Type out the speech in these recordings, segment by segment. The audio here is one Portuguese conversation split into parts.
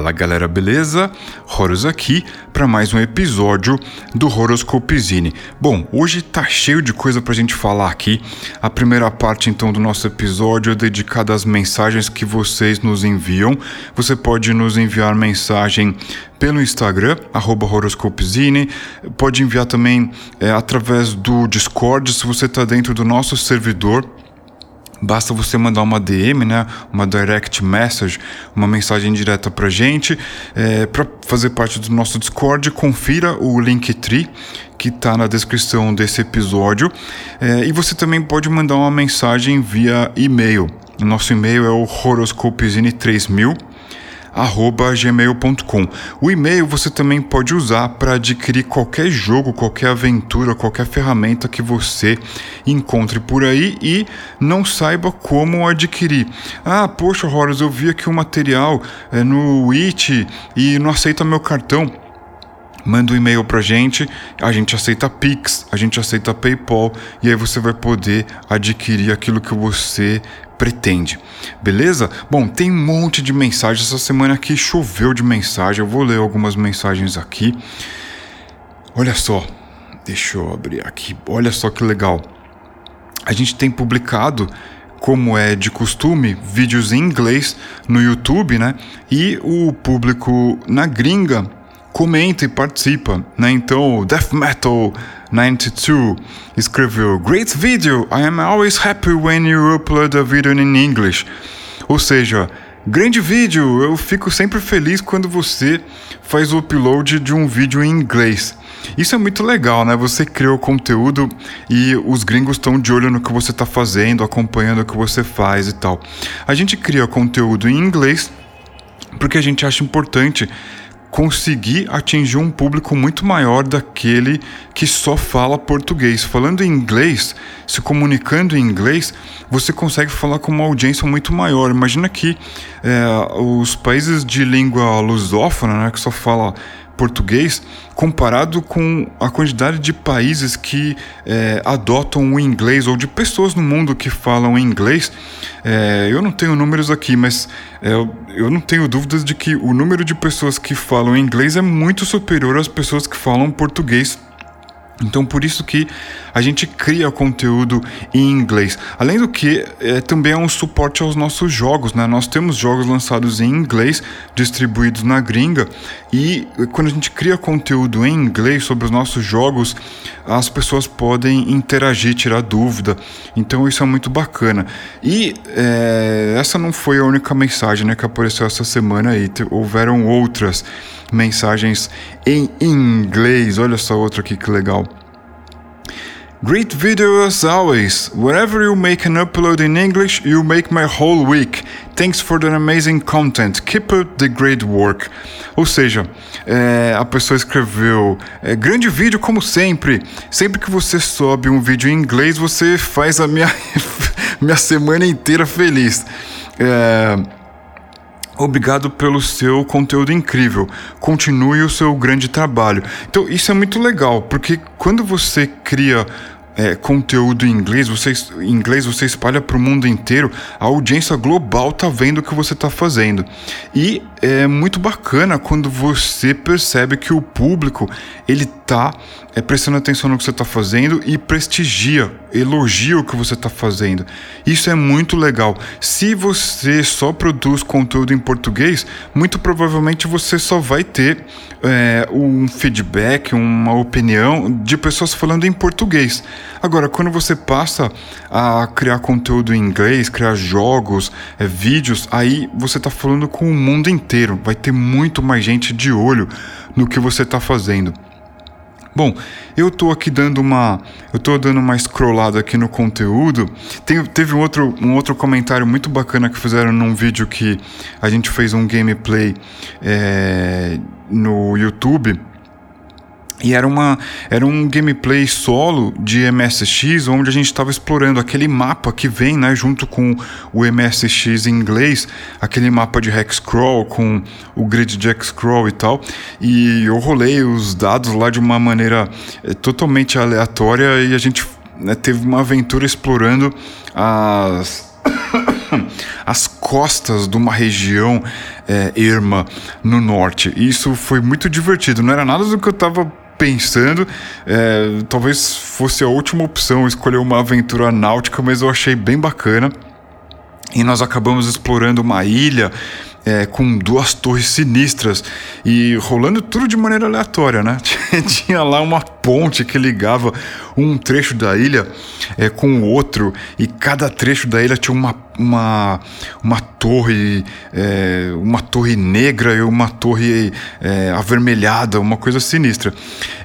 Fala galera, beleza? Horus aqui para mais um episódio do Horoscopezine. Bom, hoje tá cheio de coisa pra gente falar aqui. A primeira parte então do nosso episódio é dedicada às mensagens que vocês nos enviam. Você pode nos enviar mensagem pelo Instagram, horoscopezine, pode enviar também é, através do Discord se você está dentro do nosso servidor Basta você mandar uma DM, né, uma direct message, uma mensagem direta para gente, é, para fazer parte do nosso Discord. Confira o Linktree que está na descrição desse episódio. É, e você também pode mandar uma mensagem via e-mail. Nosso e-mail é o horoscopezine3000 gmail.com. O e-mail você também pode usar para adquirir qualquer jogo, qualquer aventura, qualquer ferramenta que você encontre por aí e não saiba como adquirir. Ah, poxa, Horus, eu vi aqui o um material é, no It e não aceita meu cartão manda um e-mail pra gente, a gente aceita Pix, a gente aceita PayPal e aí você vai poder adquirir aquilo que você pretende. Beleza? Bom, tem um monte de mensagens. Essa semana aqui choveu de mensagem. Eu vou ler algumas mensagens aqui. Olha só. Deixa eu abrir aqui. Olha só que legal. A gente tem publicado como é de costume, vídeos em inglês no YouTube, né? E o público na gringa comenta e participa, né? Então, Death Metal 92 escreveu: Great video! I am always happy when you upload a video in English. Ou seja, grande vídeo! Eu fico sempre feliz quando você faz o upload de um vídeo em inglês. Isso é muito legal, né? Você criou conteúdo e os gringos estão de olho no que você está fazendo, acompanhando o que você faz e tal. A gente cria conteúdo em inglês porque a gente acha importante conseguir atingir um público muito maior daquele que só fala português. Falando em inglês, se comunicando em inglês, você consegue falar com uma audiência muito maior. Imagina que é, os países de língua lusófona, né, que só fala português, comparado com a quantidade de países que é, adotam o inglês ou de pessoas no mundo que falam inglês, é, eu não tenho números aqui, mas é, eu não tenho dúvidas de que o número de pessoas que falam inglês é muito superior às pessoas que falam português então, por isso que a gente cria conteúdo em inglês. Além do que, é, também é um suporte aos nossos jogos, né? Nós temos jogos lançados em inglês, distribuídos na gringa, e quando a gente cria conteúdo em inglês sobre os nossos jogos, as pessoas podem interagir, tirar dúvida. Então, isso é muito bacana. E é, essa não foi a única mensagem né, que apareceu essa semana aí, houveram outras mensagens em inglês. Olha só outra aqui que legal. Great video as always. Whenever you make an upload in English, you make my whole week. Thanks for the amazing content. Keep up the great work. Ou seja, é, a pessoa escreveu: é, grande vídeo como sempre. Sempre que você sobe um vídeo em inglês, você faz a minha, minha semana inteira feliz. É, Obrigado pelo seu conteúdo incrível. Continue o seu grande trabalho. Então, isso é muito legal, porque quando você cria é, conteúdo em inglês, você, em inglês você espalha para o mundo inteiro, a audiência global tá vendo o que você está fazendo. E é muito bacana quando você percebe que o público ele tá é, prestando atenção no que você está fazendo e prestigia, elogia o que você está fazendo. Isso é muito legal. Se você só produz conteúdo em português, muito provavelmente você só vai ter é, um feedback, uma opinião de pessoas falando em português. Agora, quando você passa a criar conteúdo em inglês, criar jogos, é, vídeos, aí você está falando com o mundo inteiro. Vai ter muito mais gente de olho no que você está fazendo. Bom, eu tô aqui dando uma, eu tô dando uma scrollada aqui no conteúdo. Tem, teve um outro, um outro comentário muito bacana que fizeram num vídeo que a gente fez um gameplay é, no YouTube e era, uma, era um gameplay solo de MSX, onde a gente estava explorando aquele mapa que vem né, junto com o MSX em inglês, aquele mapa de Hexcrawl com o grid de Hexcrawl e tal. E eu rolei os dados lá de uma maneira é, totalmente aleatória e a gente né, teve uma aventura explorando as. as costas de uma região é, erma no norte. E isso foi muito divertido. Não era nada do que eu estava pensando. É, talvez fosse a última opção escolher uma aventura náutica, mas eu achei bem bacana. E nós acabamos explorando uma ilha é, com duas torres sinistras e rolando tudo de maneira aleatória, né? Tinha lá uma ponte que ligava um trecho da ilha é, com o outro e cada trecho da ilha tinha uma, uma, uma torre é, uma torre negra e uma torre é, avermelhada, uma coisa sinistra.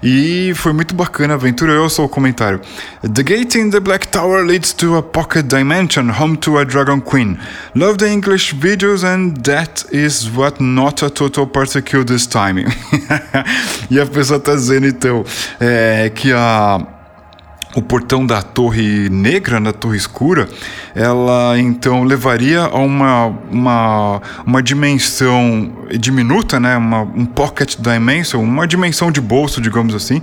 E foi muito bacana a aventura. Eu sou o comentário. The gate in the Black Tower leads to a pocket dimension, home to a Dragon Queen. Love the English videos and that is what not a total party kill this time. e a pessoa tá dizendo então é, que a o portão da Torre Negra, na Torre Escura, ela então levaria a uma, uma, uma dimensão diminuta, né? uma, um pocket dimension, uma dimensão de bolso, digamos assim,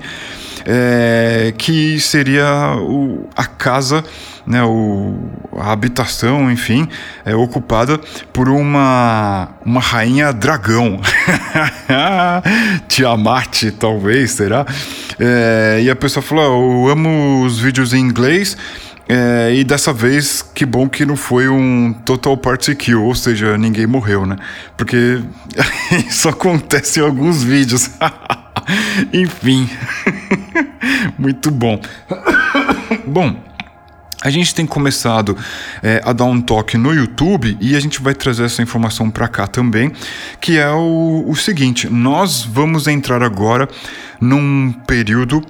é, que seria o, a casa, né, o, a habitação, enfim, é, ocupada por uma, uma rainha dragão. Tiamat, talvez, será? É, e a pessoa falou: oh, Eu amo os vídeos em inglês. É, e dessa vez, que bom que não foi um total party kill, ou seja, ninguém morreu, né? Porque isso acontece em alguns vídeos. Enfim, muito bom. bom, a gente tem começado é, a dar um toque no YouTube e a gente vai trazer essa informação para cá também, que é o, o seguinte: nós vamos entrar agora num período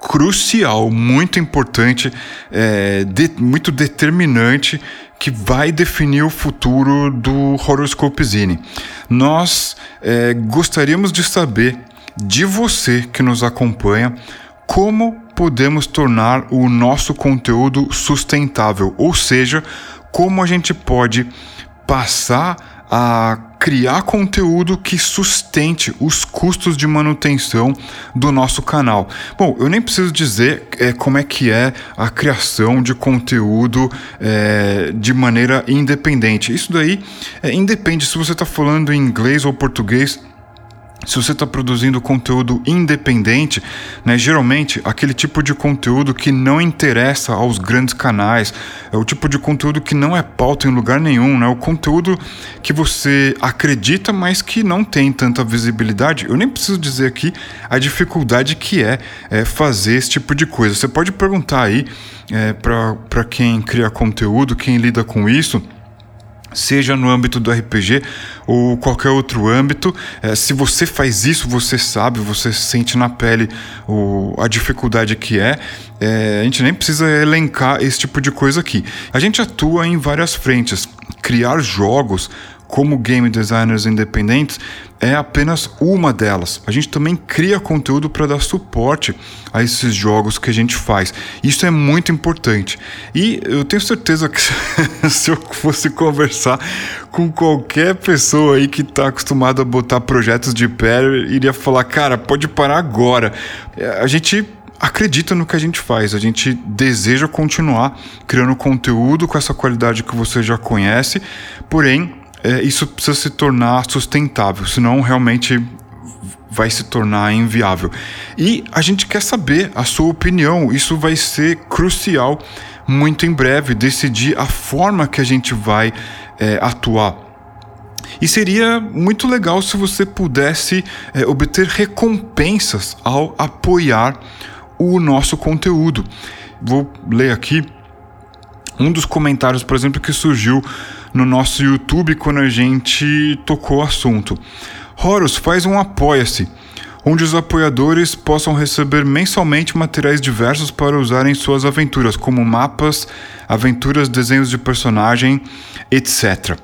crucial, muito importante, é, de, muito determinante que vai definir o futuro do Horoscope Zine. Nós é, gostaríamos de saber de você que nos acompanha como podemos tornar o nosso conteúdo sustentável, ou seja, como a gente pode passar a criar conteúdo que sustente os custos de manutenção do nosso canal. Bom, eu nem preciso dizer é, como é que é a criação de conteúdo é, de maneira independente. Isso daí é, independe se você está falando em inglês ou português se você está produzindo conteúdo independente, né, geralmente aquele tipo de conteúdo que não interessa aos grandes canais, é o tipo de conteúdo que não é pauta em lugar nenhum, né, o conteúdo que você acredita, mas que não tem tanta visibilidade. Eu nem preciso dizer aqui a dificuldade que é, é fazer esse tipo de coisa. Você pode perguntar aí é, para quem cria conteúdo, quem lida com isso seja no âmbito do RPG ou qualquer outro âmbito. É, se você faz isso, você sabe, você sente na pele o, a dificuldade que é. é. A gente nem precisa elencar esse tipo de coisa aqui. A gente atua em várias frentes. Criar jogos como game designers independentes é apenas uma delas. A gente também cria conteúdo para dar suporte a esses jogos que a gente faz. Isso é muito importante. E eu tenho certeza que se eu fosse conversar com qualquer pessoa aí que está acostumada a botar projetos de pé, iria falar: cara, pode parar agora. A gente acredita no que a gente faz, a gente deseja continuar criando conteúdo com essa qualidade que você já conhece, porém é, isso precisa se tornar sustentável, senão realmente vai se tornar inviável. E a gente quer saber a sua opinião, isso vai ser crucial muito em breve decidir a forma que a gente vai é, atuar. E seria muito legal se você pudesse é, obter recompensas ao apoiar o nosso conteúdo. Vou ler aqui um dos comentários, por exemplo, que surgiu no nosso YouTube quando a gente tocou o assunto. Horus faz um apoia-se, onde os apoiadores possam receber mensalmente materiais diversos para usar em suas aventuras, como mapas, aventuras, desenhos de personagem, etc.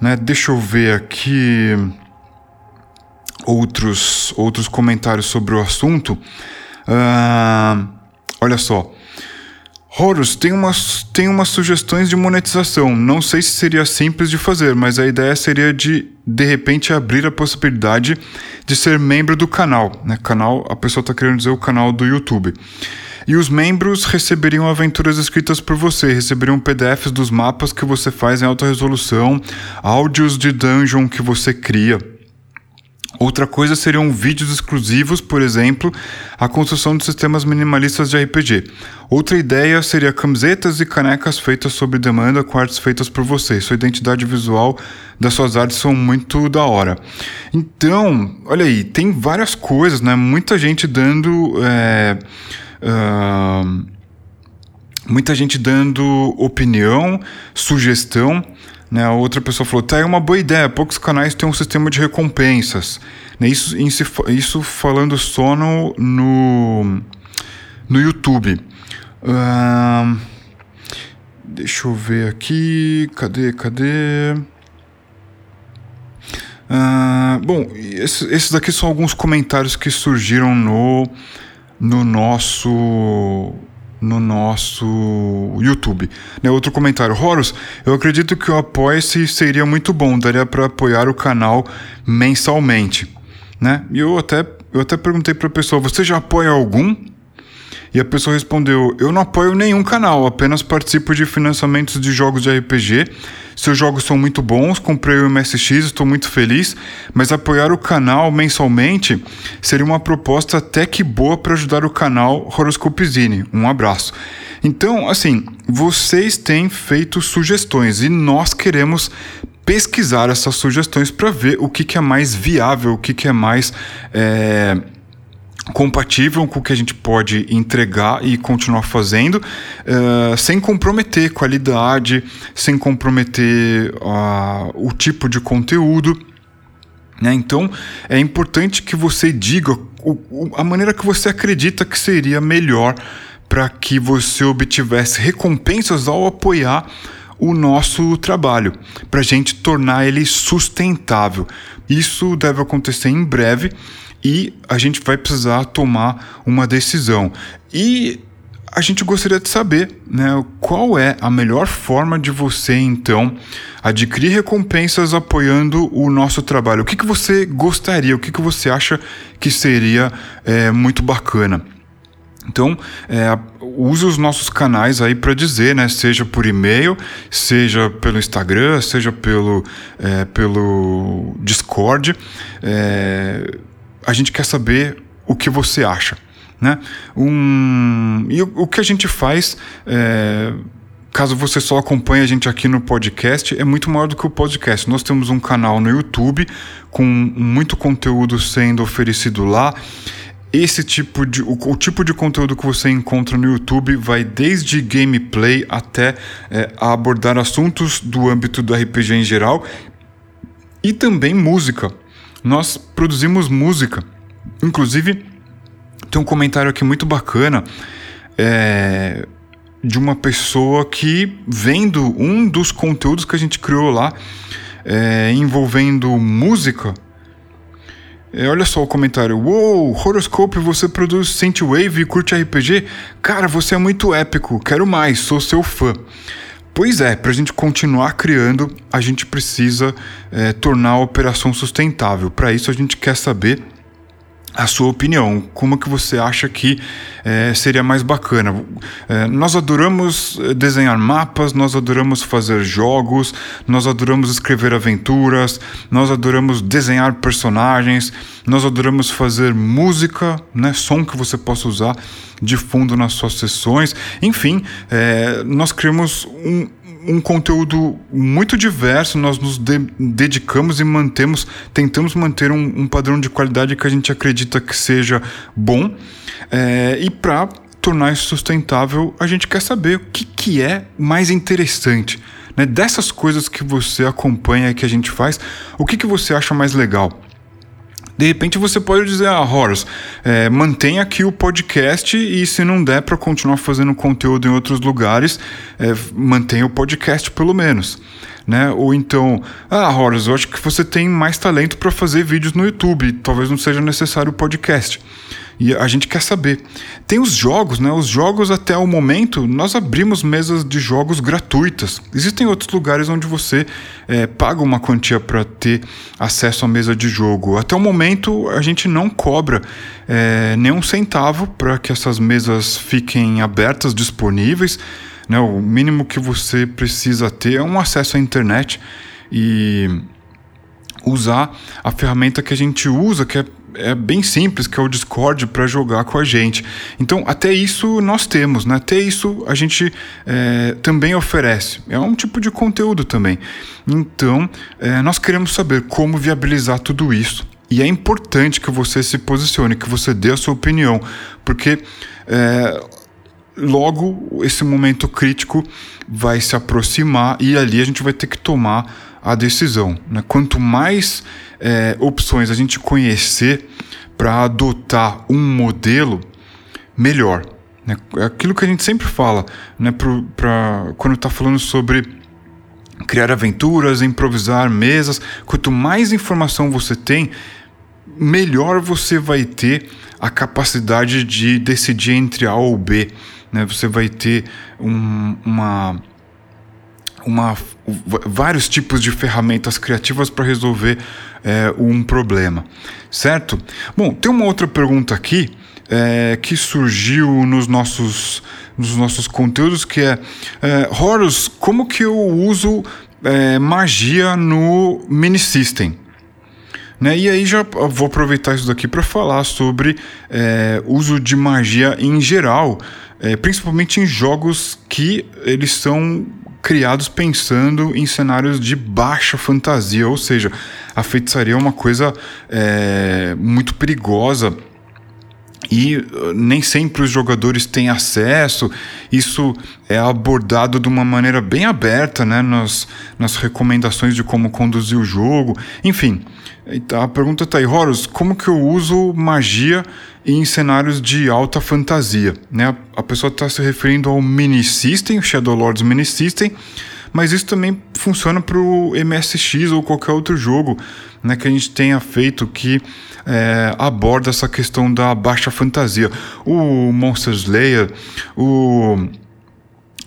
Né? Deixa eu ver aqui outros, outros comentários sobre o assunto. Uh, olha só. Horus tem umas, tem umas sugestões de monetização. Não sei se seria simples de fazer, mas a ideia seria de, de repente, abrir a possibilidade de ser membro do canal. Né? Canal, a pessoa está querendo dizer o canal do YouTube. E os membros receberiam aventuras escritas por você, receberiam PDFs dos mapas que você faz em alta resolução, áudios de dungeon que você cria. Outra coisa seriam vídeos exclusivos, por exemplo, a construção de sistemas minimalistas de RPG. Outra ideia seria camisetas e canecas feitas sob demanda com artes feitas por você. Sua identidade visual das suas artes são muito da hora. Então, olha aí, tem várias coisas, né? Muita gente dando. É, uh, muita gente dando opinião, sugestão. Né? Outra pessoa falou: tá aí uma boa ideia, poucos canais têm um sistema de recompensas. Né? Isso, isso falando só no, no, no YouTube. Uh, deixa eu ver aqui. Cadê? Cadê? Uh, bom, esses, esses aqui são alguns comentários que surgiram no, no nosso no nosso YouTube. Né, outro comentário, Horus, eu acredito que o apoia-se seria muito bom, daria para apoiar o canal mensalmente, né? E eu até eu até perguntei para a pessoa, você já apoia algum? E a pessoa respondeu: Eu não apoio nenhum canal, apenas participo de financiamentos de jogos de RPG. Seus jogos são muito bons, comprei o MSX, estou muito feliz, mas apoiar o canal mensalmente seria uma proposta até que boa para ajudar o canal Horoscopezine. Um abraço. Então, assim, vocês têm feito sugestões e nós queremos pesquisar essas sugestões para ver o que, que, é mais viável, o que, que é mais. É compatível com o que a gente pode entregar e continuar fazendo, uh, sem comprometer qualidade, sem comprometer uh, o tipo de conteúdo. Né? Então é importante que você diga o, o, a maneira que você acredita que seria melhor para que você obtivesse recompensas ao apoiar o nosso trabalho, para a gente tornar ele sustentável. Isso deve acontecer em breve e a gente vai precisar tomar uma decisão. E a gente gostaria de saber né, qual é a melhor forma de você, então, adquirir recompensas apoiando o nosso trabalho. O que, que você gostaria, o que, que você acha que seria é, muito bacana. Então, é, use os nossos canais aí para dizer, né? Seja por e-mail, seja pelo Instagram, seja pelo, é, pelo Discord. É, a gente quer saber o que você acha. Né? Um, e o, o que a gente faz, é, caso você só acompanhe a gente aqui no podcast, é muito maior do que o podcast. Nós temos um canal no YouTube com muito conteúdo sendo oferecido lá. Esse tipo de o, o tipo de conteúdo que você encontra no YouTube vai desde gameplay até é, abordar assuntos do âmbito do RPG em geral e também música nós produzimos música. Inclusive, tem um comentário aqui muito bacana é, de uma pessoa que, vendo um dos conteúdos que a gente criou lá, é, envolvendo música, é, olha só o comentário. Uou, Horoscope, você produz Synthwave e curte RPG? Cara, você é muito épico, quero mais, sou seu fã. Pois é, para a gente continuar criando, a gente precisa é, tornar a operação sustentável. Para isso, a gente quer saber a sua opinião. Como que você acha que é, seria mais bacana? É, nós adoramos desenhar mapas, nós adoramos fazer jogos, nós adoramos escrever aventuras, nós adoramos desenhar personagens, nós adoramos fazer música, né, som que você possa usar de fundo nas suas sessões. Enfim, é, nós criamos um, um conteúdo muito diverso, nós nos de dedicamos e mantemos, tentamos manter um, um, padrão de qualidade que a gente acredita que seja bom. É, e para tornar isso sustentável, a gente quer saber o que, que é mais interessante. Né? Dessas coisas que você acompanha e que a gente faz, o que, que você acha mais legal? De repente você pode dizer, ah, Horace, é, mantenha aqui o podcast e se não der para continuar fazendo conteúdo em outros lugares, é, mantenha o podcast pelo menos. Né? Ou então, ah, Horace, eu acho que você tem mais talento para fazer vídeos no YouTube, talvez não seja necessário o podcast. E a gente quer saber. Tem os jogos, né? Os jogos até o momento nós abrimos mesas de jogos gratuitas. Existem outros lugares onde você é, paga uma quantia para ter acesso à mesa de jogo. Até o momento a gente não cobra é, nenhum centavo para que essas mesas fiquem abertas, disponíveis. Né? O mínimo que você precisa ter é um acesso à internet e usar a ferramenta que a gente usa, que é é bem simples, que é o Discord para jogar com a gente. Então, até isso nós temos, né? Até isso a gente é, também oferece. É um tipo de conteúdo também. Então, é, nós queremos saber como viabilizar tudo isso. E é importante que você se posicione, que você dê a sua opinião, porque é, logo esse momento crítico vai se aproximar e ali a gente vai ter que tomar a decisão. Né? Quanto mais é, opções a gente conhecer para adotar um modelo, melhor. Né? É aquilo que a gente sempre fala, né? Pro, pra, quando está falando sobre criar aventuras, improvisar mesas. Quanto mais informação você tem, melhor você vai ter a capacidade de decidir entre A ou B. Né? Você vai ter um, uma uma, vários tipos de ferramentas criativas para resolver é, um problema, certo? Bom, tem uma outra pergunta aqui é, que surgiu nos nossos, nos nossos conteúdos que é, é Horus, como que eu uso é, magia no mini system? Né? E aí já vou aproveitar isso daqui para falar sobre é, uso de magia em geral, é, principalmente em jogos que eles são criados pensando em cenários de baixa fantasia, ou seja, a feitiçaria é uma coisa é, muito perigosa e uh, nem sempre os jogadores têm acesso. Isso é abordado de uma maneira bem aberta né, nas, nas recomendações de como conduzir o jogo. Enfim, a pergunta está aí, Horus, como que eu uso magia em cenários de alta fantasia? Né? A pessoa está se referindo ao Mini System, Shadow Lords Mini System, mas isso também funciona para o MSX ou qualquer outro jogo né, que a gente tenha feito que é, aborda essa questão da baixa fantasia. O Monster Slayer, o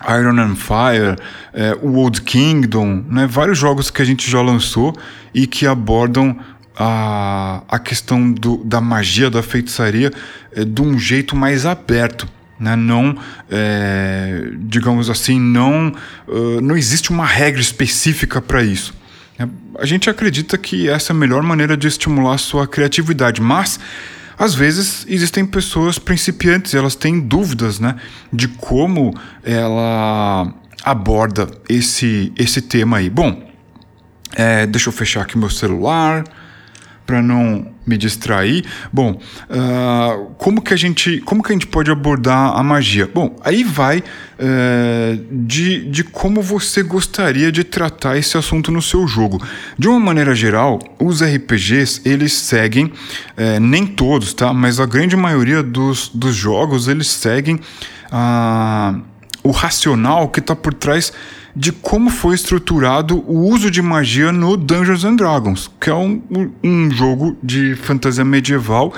Iron and Fire, é, o Old Kingdom, né, vários jogos que a gente já lançou e que abordam a, a questão do, da magia, da feitiçaria é, de um jeito mais aberto. Né? Não, é, digamos assim, não, uh, não existe uma regra específica para isso. É, a gente acredita que essa é a melhor maneira de estimular sua criatividade, mas às vezes existem pessoas principiantes elas têm dúvidas né, de como ela aborda esse, esse tema aí. Bom, é, deixa eu fechar aqui meu celular para não me distrair. Bom, uh, como que a gente como que a gente pode abordar a magia? Bom, aí vai uh, de, de como você gostaria de tratar esse assunto no seu jogo. De uma maneira geral, os RPGs eles seguem uh, nem todos, tá? Mas a grande maioria dos, dos jogos eles seguem uh, o racional que está por trás de como foi estruturado o uso de magia no Dungeons and Dragons, que é um, um jogo de fantasia medieval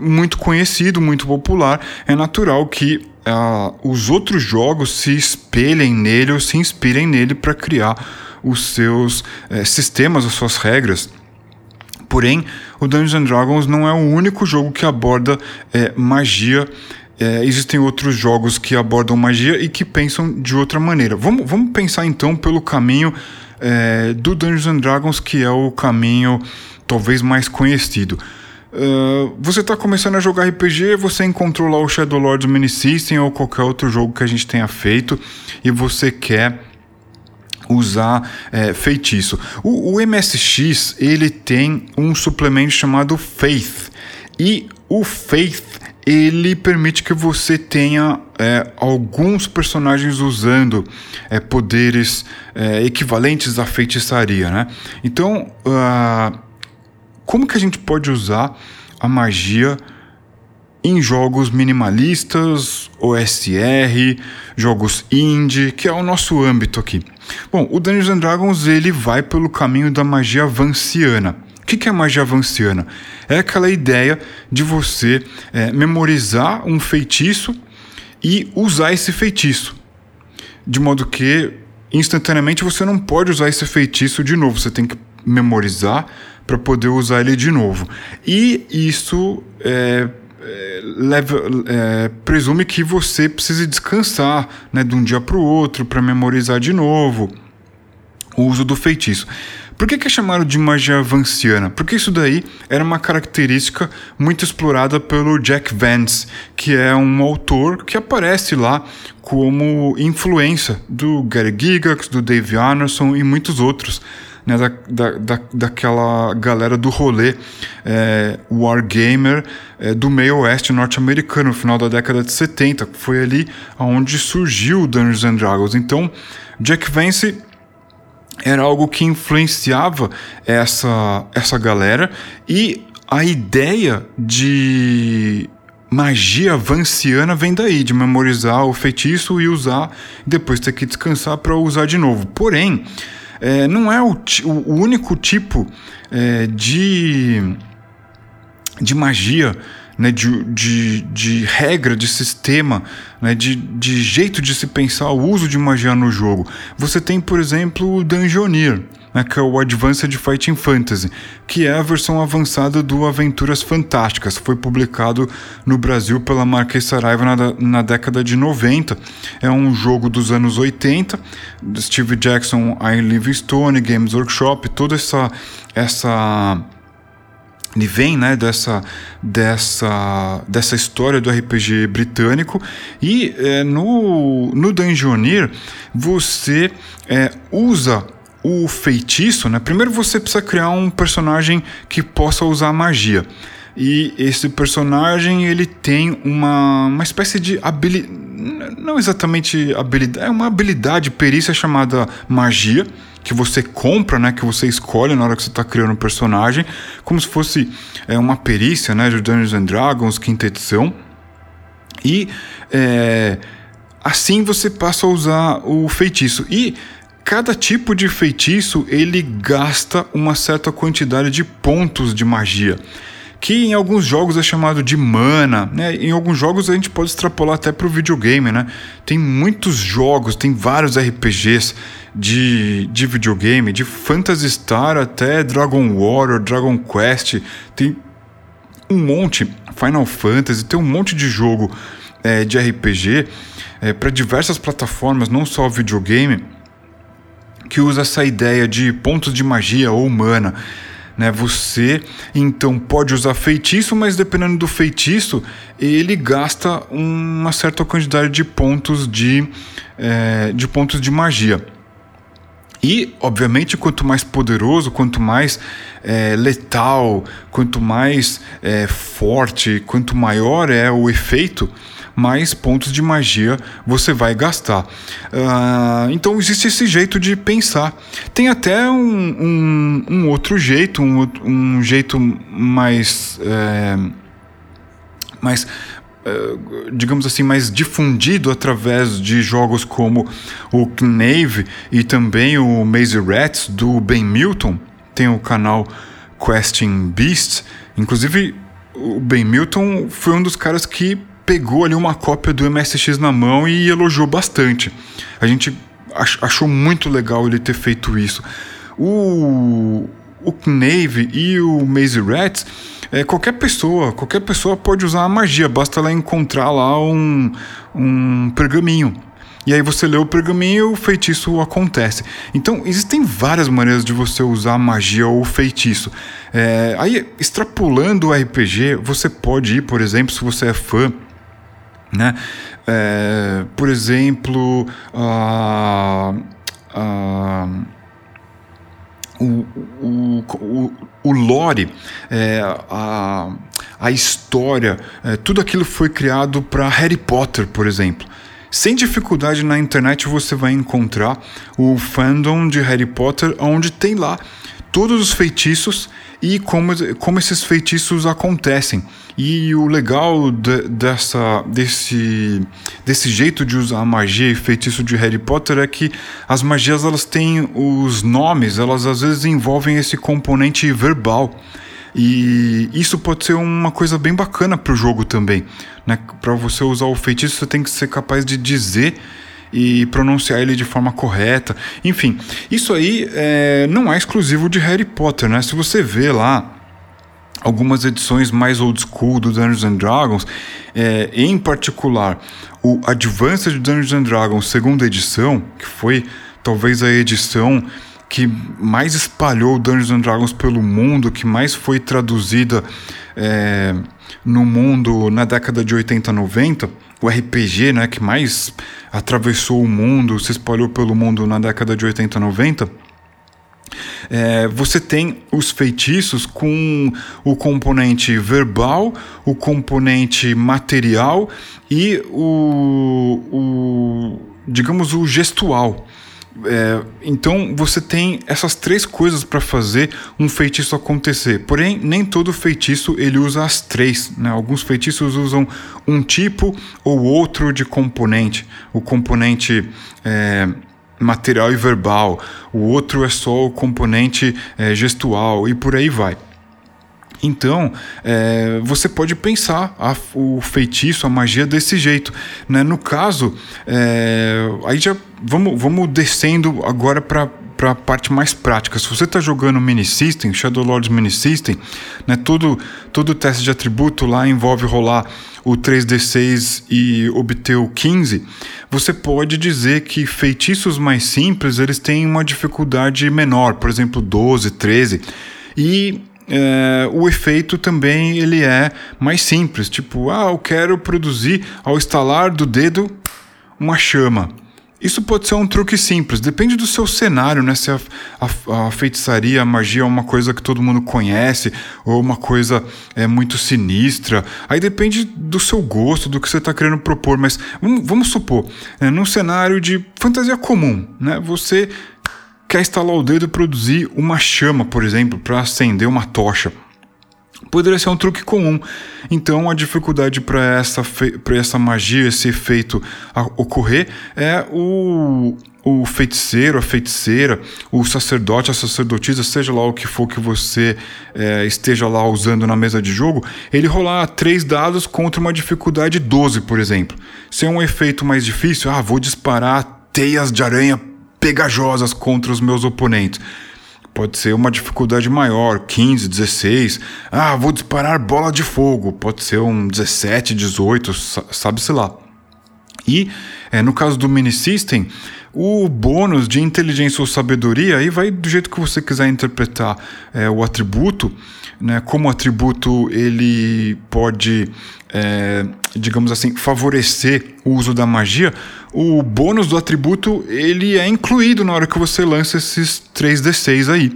muito conhecido, muito popular. É natural que uh, os outros jogos se espelhem nele ou se inspirem nele para criar os seus uh, sistemas, as suas regras. Porém, o Dungeons and Dragons não é o único jogo que aborda uh, magia é, existem outros jogos que abordam magia e que pensam de outra maneira. Vamos, vamos pensar então pelo caminho é, do Dungeons and Dragons, que é o caminho talvez mais conhecido. Uh, você está começando a jogar RPG, você encontrou lá o Shadow Lords Mini System ou qualquer outro jogo que a gente tenha feito e você quer usar é, feitiço. O, o MSX ele tem um suplemento chamado Faith e o Faith ele permite que você tenha é, alguns personagens usando é, poderes é, equivalentes à feitiçaria, né? Então, uh, como que a gente pode usar a magia em jogos minimalistas, OSR, jogos indie, que é o nosso âmbito aqui? Bom, o Dungeons and Dragons ele vai pelo caminho da magia vanciana O que é magia vanciana? É aquela ideia de você é, memorizar um feitiço e usar esse feitiço. De modo que instantaneamente você não pode usar esse feitiço de novo, você tem que memorizar para poder usar ele de novo. E isso é, é, leva, é, presume que você precise descansar né, de um dia para o outro para memorizar de novo o uso do feitiço. Por que, que é chamado de magia vanciana? Porque isso daí era uma característica muito explorada pelo Jack Vance, que é um autor que aparece lá como influência do Gary Gygax, do Dave Anderson e muitos outros. Né, da, da, da, daquela galera do rolê é, Wargamer é, do meio oeste norte-americano, no final da década de 70. Foi ali onde surgiu Dungeons and Dragons. Então, Jack Vance era algo que influenciava essa, essa galera e a ideia de magia vanciana vem daí, de memorizar o feitiço e usar, depois ter que descansar para usar de novo. Porém, é, não é o, o único tipo é, de, de magia né, de, de, de regra, de sistema, né, de, de jeito de se pensar o uso de magia no jogo. Você tem, por exemplo, o Dungeoneer, né, que é o Advanced Fighting Fantasy, que é a versão avançada do Aventuras Fantásticas. Foi publicado no Brasil pela Marquês Saraiva na, na década de 90. É um jogo dos anos 80, Steve Jackson, Ian Livingstone, Games Workshop, toda essa essa ele vem né, dessa, dessa, dessa história do RPG britânico e é, no, no Dungeoneer você é, usa o feitiço, né? Primeiro você precisa criar um personagem que possa usar magia. E esse personagem ele tem uma, uma espécie de habilidade, não exatamente habilidade, é uma habilidade, perícia chamada magia que você compra, né, que você escolhe na hora que você está criando um personagem, como se fosse é, uma perícia, né, de Dungeons and Dragons, quinta edição. E é, assim você passa a usar o feitiço. E cada tipo de feitiço ele gasta uma certa quantidade de pontos de magia que em alguns jogos é chamado de mana, né? Em alguns jogos a gente pode extrapolar até para o videogame, né? Tem muitos jogos, tem vários RPGs de, de videogame, de Phantasy Star até Dragon Warrior, Dragon Quest, tem um monte, Final Fantasy, tem um monte de jogo é, de RPG é, para diversas plataformas, não só videogame, que usa essa ideia de pontos de magia ou mana. Né? Você então pode usar feitiço, mas dependendo do feitiço, ele gasta uma certa quantidade de pontos de, é, de pontos de magia. E, obviamente, quanto mais poderoso, quanto mais é, letal, quanto mais é, forte, quanto maior é o efeito, mais pontos de magia você vai gastar. Uh, então existe esse jeito de pensar. Tem até um, um, um outro jeito, um, um jeito mais. É, mais digamos assim, mais difundido através de jogos como o Knave e também o Maze Rats do Ben Milton. Tem o canal Questing Beast. Inclusive, o Ben Milton foi um dos caras que pegou ali uma cópia do MSX na mão e elogiou bastante. A gente achou muito legal ele ter feito isso. O, o Knave e o Maze Rats, é, qualquer pessoa, qualquer pessoa pode usar a magia, basta ela encontrar lá um, um pergaminho. E aí você lê o pergaminho e o feitiço acontece. Então, existem várias maneiras de você usar magia ou feitiço. É, aí, extrapolando o RPG, você pode ir, por exemplo, se você é fã né? É, por exemplo, a, a, o, o, o, lore, é, a, a história, é, tudo aquilo foi criado para Harry Potter, por exemplo. Sem dificuldade na internet você vai encontrar o fandom de Harry Potter, onde tem lá todos os feitiços e como, como esses feitiços acontecem. E o legal de, dessa, desse, desse jeito de usar magia e feitiço de Harry Potter é que as magias elas têm os nomes, elas às vezes envolvem esse componente verbal. E isso pode ser uma coisa bem bacana para o jogo também. Né? Para você usar o feitiço, você tem que ser capaz de dizer e pronunciar ele de forma correta. Enfim, isso aí é, não é exclusivo de Harry Potter, né? Se você vê lá algumas edições mais old school do Dungeons and Dragons, é, em particular o Advanced Dungeons and Dragons segunda edição, que foi talvez a edição que mais espalhou Dungeons and Dragons pelo mundo, que mais foi traduzida é, no mundo na década de 80, 90, o RPG, né, que mais atravessou o mundo, se espalhou pelo mundo na década de 80, 90, é, você tem os feitiços com o componente verbal, o componente material e o, o digamos, o gestual. É, então você tem essas três coisas para fazer um feitiço acontecer. Porém, nem todo feitiço ele usa as três. Né? Alguns feitiços usam um tipo ou outro de componente. O componente é, material e verbal. O outro é só o componente é, gestual e por aí vai. Então, é, você pode pensar a, o feitiço, a magia desse jeito. Né? No caso, é, aí já vamos, vamos descendo agora para para a parte mais prática. Se você está jogando Mini System, Shadow Lords Mini System, né, todo, todo teste de atributo lá envolve rolar o 3D6 e obter o 15, você pode dizer que feitiços mais simples eles têm uma dificuldade menor, por exemplo, 12, 13. E é, o efeito também ele é mais simples, tipo, ah, eu quero produzir ao estalar do dedo uma chama. Isso pode ser um truque simples, depende do seu cenário, né? Se a, a, a, feitiçaria, a magia é uma coisa que todo mundo conhece, ou uma coisa é muito sinistra. Aí depende do seu gosto, do que você está querendo propor. Mas vamos, vamos supor, é, num cenário de fantasia comum, né? Você quer instalar o dedo e produzir uma chama, por exemplo, para acender uma tocha. Poderia ser um truque comum. Então, a dificuldade para essa, essa magia, esse efeito ocorrer, é o, o feiticeiro, a feiticeira, o sacerdote, a sacerdotisa, seja lá o que for que você é, esteja lá usando na mesa de jogo, ele rolar três dados contra uma dificuldade 12, por exemplo. Se é um efeito mais difícil, ah, vou disparar teias de aranha pegajosas contra os meus oponentes. Pode ser uma dificuldade maior, 15, 16. Ah, vou disparar bola de fogo. Pode ser um 17, 18, sabe-se lá. E é, no caso do mini system, o bônus de inteligência ou sabedoria, aí vai do jeito que você quiser interpretar é, o atributo, né? Como atributo ele pode, é, digamos assim, favorecer o uso da magia, o bônus do atributo ele é incluído na hora que você lança esses 3d6 aí.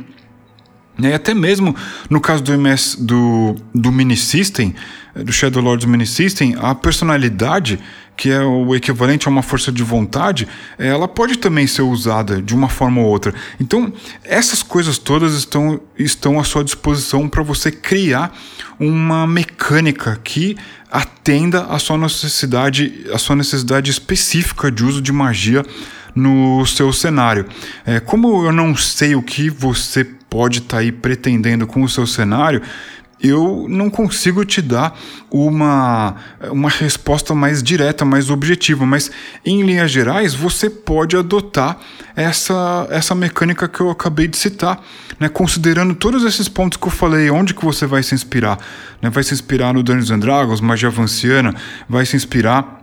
E até mesmo no caso do, MS, do, do Mini System, do Shadow Lords Mini System, a personalidade, que é o equivalente a uma força de vontade, ela pode também ser usada de uma forma ou outra. Então, essas coisas todas estão, estão à sua disposição para você criar uma mecânica que atenda à sua necessidade, à sua necessidade específica de uso de magia no seu cenário. É, como eu não sei o que você pode estar tá aí pretendendo com o seu cenário, eu não consigo te dar uma, uma resposta mais direta, mais objetiva, mas em linhas gerais você pode adotar essa, essa mecânica que eu acabei de citar, né? considerando todos esses pontos que eu falei, onde que você vai se inspirar? Né? Vai se inspirar no Dungeons and Dragons, magia avanciana, vai se inspirar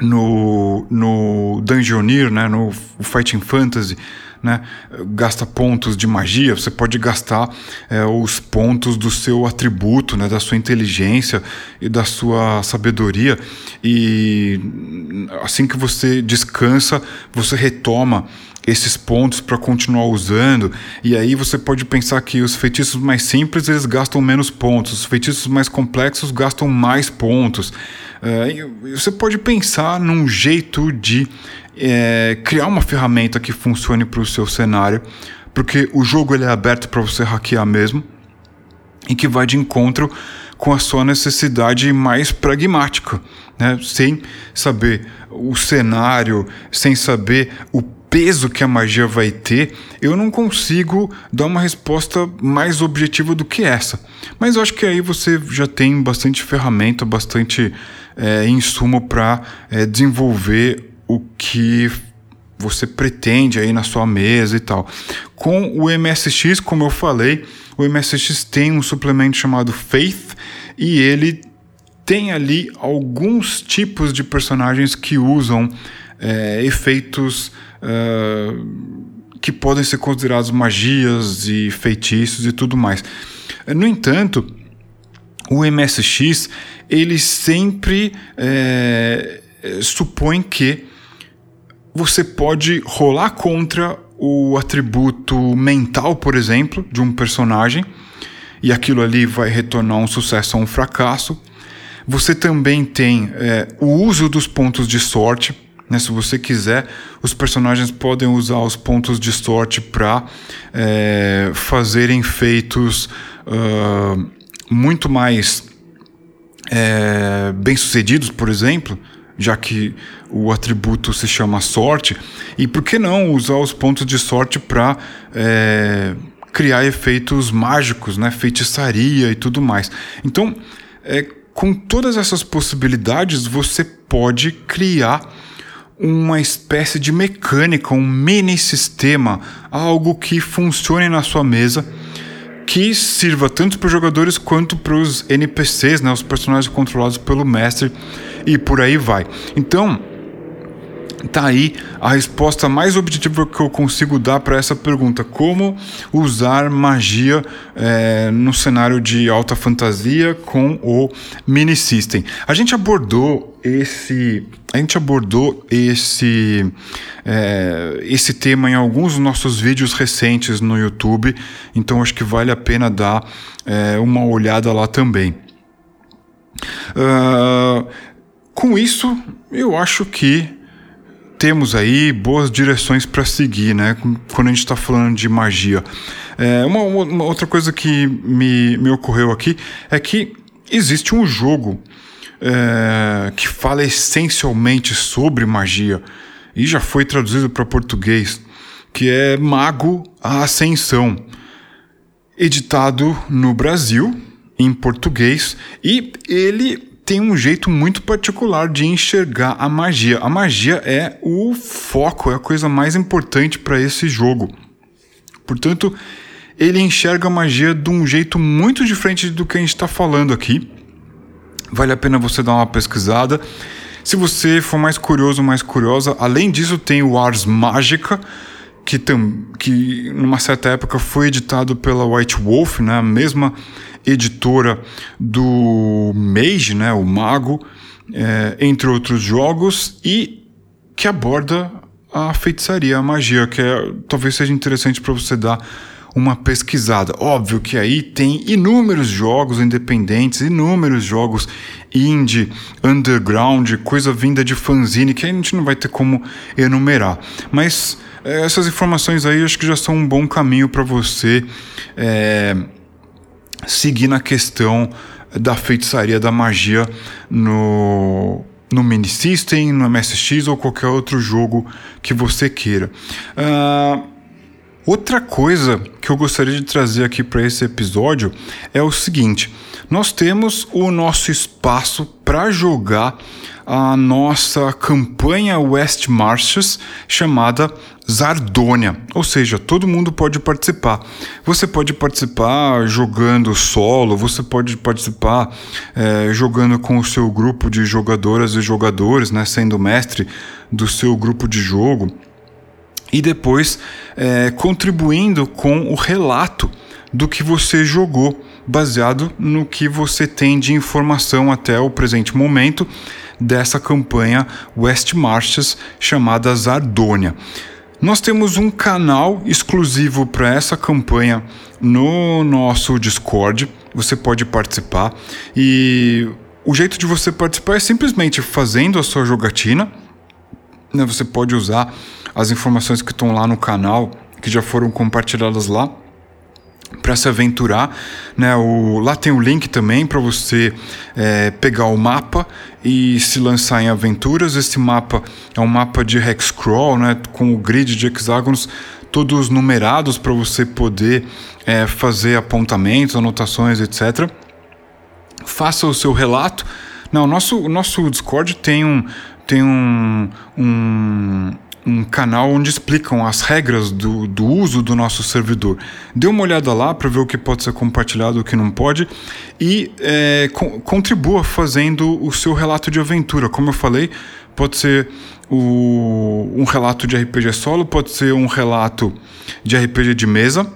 no, no Dungeoneer, né? no Fighting Fantasy, né, gasta pontos de magia, você pode gastar é, os pontos do seu atributo, né, da sua inteligência e da sua sabedoria. E assim que você descansa, você retoma esses pontos para continuar usando. E aí você pode pensar que os feitiços mais simples eles gastam menos pontos, os feitiços mais complexos gastam mais pontos. É, você pode pensar num jeito de é, criar uma ferramenta que funcione para o seu cenário porque o jogo ele é aberto para você hackear mesmo e que vai de encontro com a sua necessidade mais pragmática, né? sem saber o cenário, sem saber o peso que a magia vai ter, eu não consigo dar uma resposta mais objetiva do que essa. Mas eu acho que aí você já tem bastante ferramenta, bastante é, insumo para é, desenvolver o que você pretende aí na sua mesa e tal. Com o MSX, como eu falei, o MSX tem um suplemento chamado Faith e ele tem ali alguns tipos de personagens que usam é, efeitos que podem ser considerados magias e feitiços e tudo mais. No entanto, o MSX ele sempre é, supõe que você pode rolar contra o atributo mental, por exemplo, de um personagem, e aquilo ali vai retornar um sucesso ou um fracasso. Você também tem é, o uso dos pontos de sorte. Né? Se você quiser, os personagens podem usar os pontos de sorte para é, fazerem feitos uh, muito mais é, bem-sucedidos, por exemplo já que o atributo se chama sorte, e por que não usar os pontos de sorte para é, criar efeitos mágicos, né? feitiçaria e tudo mais. Então, é, com todas essas possibilidades, você pode criar uma espécie de mecânica, um mini sistema, algo que funcione na sua mesa, que sirva tanto para os jogadores quanto para os NPCs, né, os personagens controlados pelo mestre e por aí vai. Então, tá aí a resposta mais objetiva que eu consigo dar para essa pergunta: como usar magia é, no cenário de alta fantasia com o mini system? A gente abordou esse, a gente abordou esse é, esse tema em alguns dos nossos vídeos recentes no YouTube, então acho que vale a pena dar é, uma olhada lá também. Uh, com isso, eu acho que temos aí boas direções para seguir, né? Quando a gente está falando de magia. É, uma, uma, outra coisa que me, me ocorreu aqui é que existe um jogo é, que fala essencialmente sobre magia e já foi traduzido para português, que é Mago a Ascensão, editado no Brasil em português e ele tem um jeito muito particular de enxergar a magia. A magia é o foco, é a coisa mais importante para esse jogo. Portanto, ele enxerga a magia de um jeito muito diferente do que a gente está falando aqui. Vale a pena você dar uma pesquisada. Se você for mais curioso, mais curiosa, além disso tem o Ars Mágica, que, tam, que numa certa época foi editado pela White Wolf, né? a mesma editora do Mage, né, o Mago, é, entre outros jogos, e que aborda a feitiçaria, a magia, que é, talvez seja interessante para você dar uma pesquisada. Óbvio que aí tem inúmeros jogos independentes, inúmeros jogos indie, underground, coisa vinda de fanzine que a gente não vai ter como enumerar. Mas é, essas informações aí acho que já são um bom caminho para você é, seguir na questão da feitiçaria, da magia no, no Mini System, no MSX ou qualquer outro jogo que você queira. Uh, outra coisa que eu gostaria de trazer aqui para esse episódio é o seguinte: nós temos o nosso espaço para jogar a nossa campanha West Marches chamada Zardônia, ou seja, todo mundo pode participar. Você pode participar jogando solo, você pode participar é, jogando com o seu grupo de jogadoras e jogadores, né, sendo mestre do seu grupo de jogo, e depois é, contribuindo com o relato do que você jogou, baseado no que você tem de informação até o presente momento dessa campanha West Marches chamada Zardônia. Nós temos um canal exclusivo para essa campanha no nosso Discord. Você pode participar e o jeito de você participar é simplesmente fazendo a sua jogatina. Né? Você pode usar as informações que estão lá no canal, que já foram compartilhadas lá para se aventurar, né? O, lá tem o link também para você é, pegar o mapa e se lançar em aventuras. Esse mapa é um mapa de hexcrawl, né? Com o grid de hexágonos todos numerados para você poder é, fazer apontamentos, anotações, etc. Faça o seu relato. Não, nosso, nosso Discord tem um tem um, um um canal onde explicam as regras do, do uso do nosso servidor. Dê uma olhada lá para ver o que pode ser compartilhado o que não pode e é, co contribua fazendo o seu relato de aventura. Como eu falei, pode ser o, um relato de RPG solo, pode ser um relato de RPG de mesa.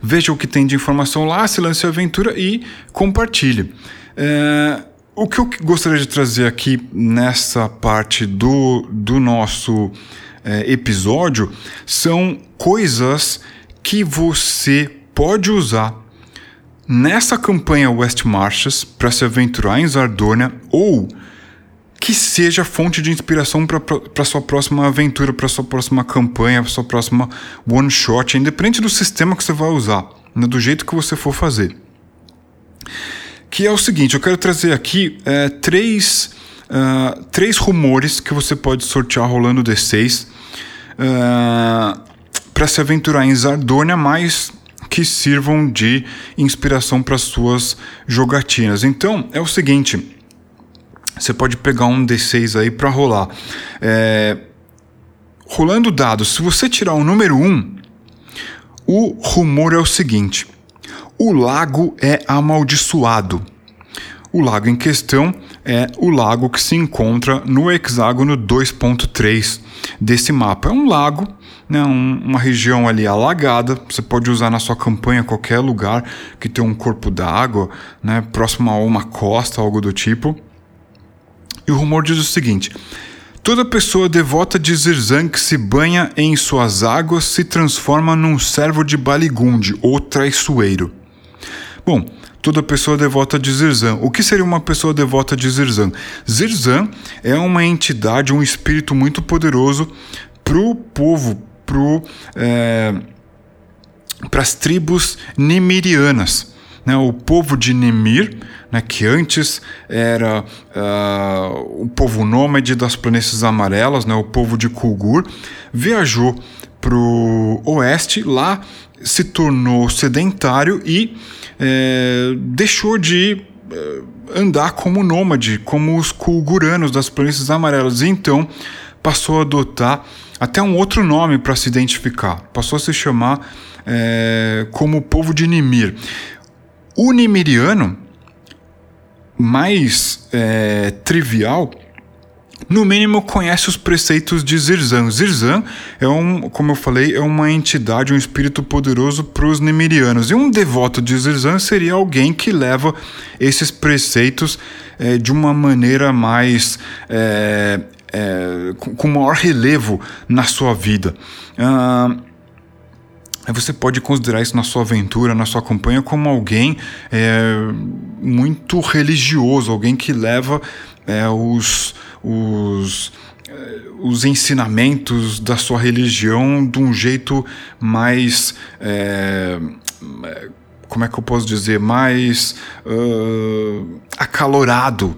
Veja o que tem de informação lá, se lance a aventura e compartilhe. É, o que eu gostaria de trazer aqui nessa parte do, do nosso é, episódio são coisas que você pode usar nessa campanha West Marches para se aventurar em Zardônia ou que seja fonte de inspiração para sua próxima aventura, para sua próxima campanha, para sua próxima one shot, independente do sistema que você vai usar, né, do jeito que você for fazer que é o seguinte: eu quero trazer aqui é, três, uh, três rumores que você pode sortear rolando D6 uh, para se aventurar em Zardônia, mas que sirvam de inspiração para suas jogatinas. Então, é o seguinte: você pode pegar um D6 aí para rolar. É, rolando dados, se você tirar o número 1, o rumor é o seguinte o lago é amaldiçoado. O lago em questão é o lago que se encontra no hexágono 2.3 desse mapa. É um lago, né, um, uma região ali alagada. Você pode usar na sua campanha qualquer lugar que tem um corpo d'água, né, próximo a uma costa, algo do tipo. E o rumor diz o seguinte: Toda pessoa devota de Zirzan que se banha em suas águas se transforma num servo de Baligunde ou traiçoeiro. Bom, toda pessoa devota de Zirzan. O que seria uma pessoa devota de Zirzan? Zirzan é uma entidade, um espírito muito poderoso para o povo, é, para as tribos nimirianas. Né, o povo de Nimir, né, que antes era uh, o povo nômade das planícies amarelas, né, o povo de Kulgur, viajou para o oeste, lá se tornou sedentário e é, deixou de é, andar como nômade, como os kulguranos das planícies amarelas. E então passou a adotar até um outro nome para se identificar. Passou a se chamar é, como povo de Nimir. O nimiriano, mais é, trivial, no mínimo conhece os preceitos de Zirzan. Zirzan é um, como eu falei, é uma entidade, um espírito poderoso para os Nemirianos. E um devoto de Zirzan seria alguém que leva esses preceitos é, de uma maneira mais é, é, com maior relevo na sua vida. Ah, você pode considerar isso na sua aventura, na sua campanha, como alguém é, muito religioso, alguém que leva é, os, os, é, os ensinamentos da sua religião de um jeito mais. É, como é que eu posso dizer? Mais uh, acalorado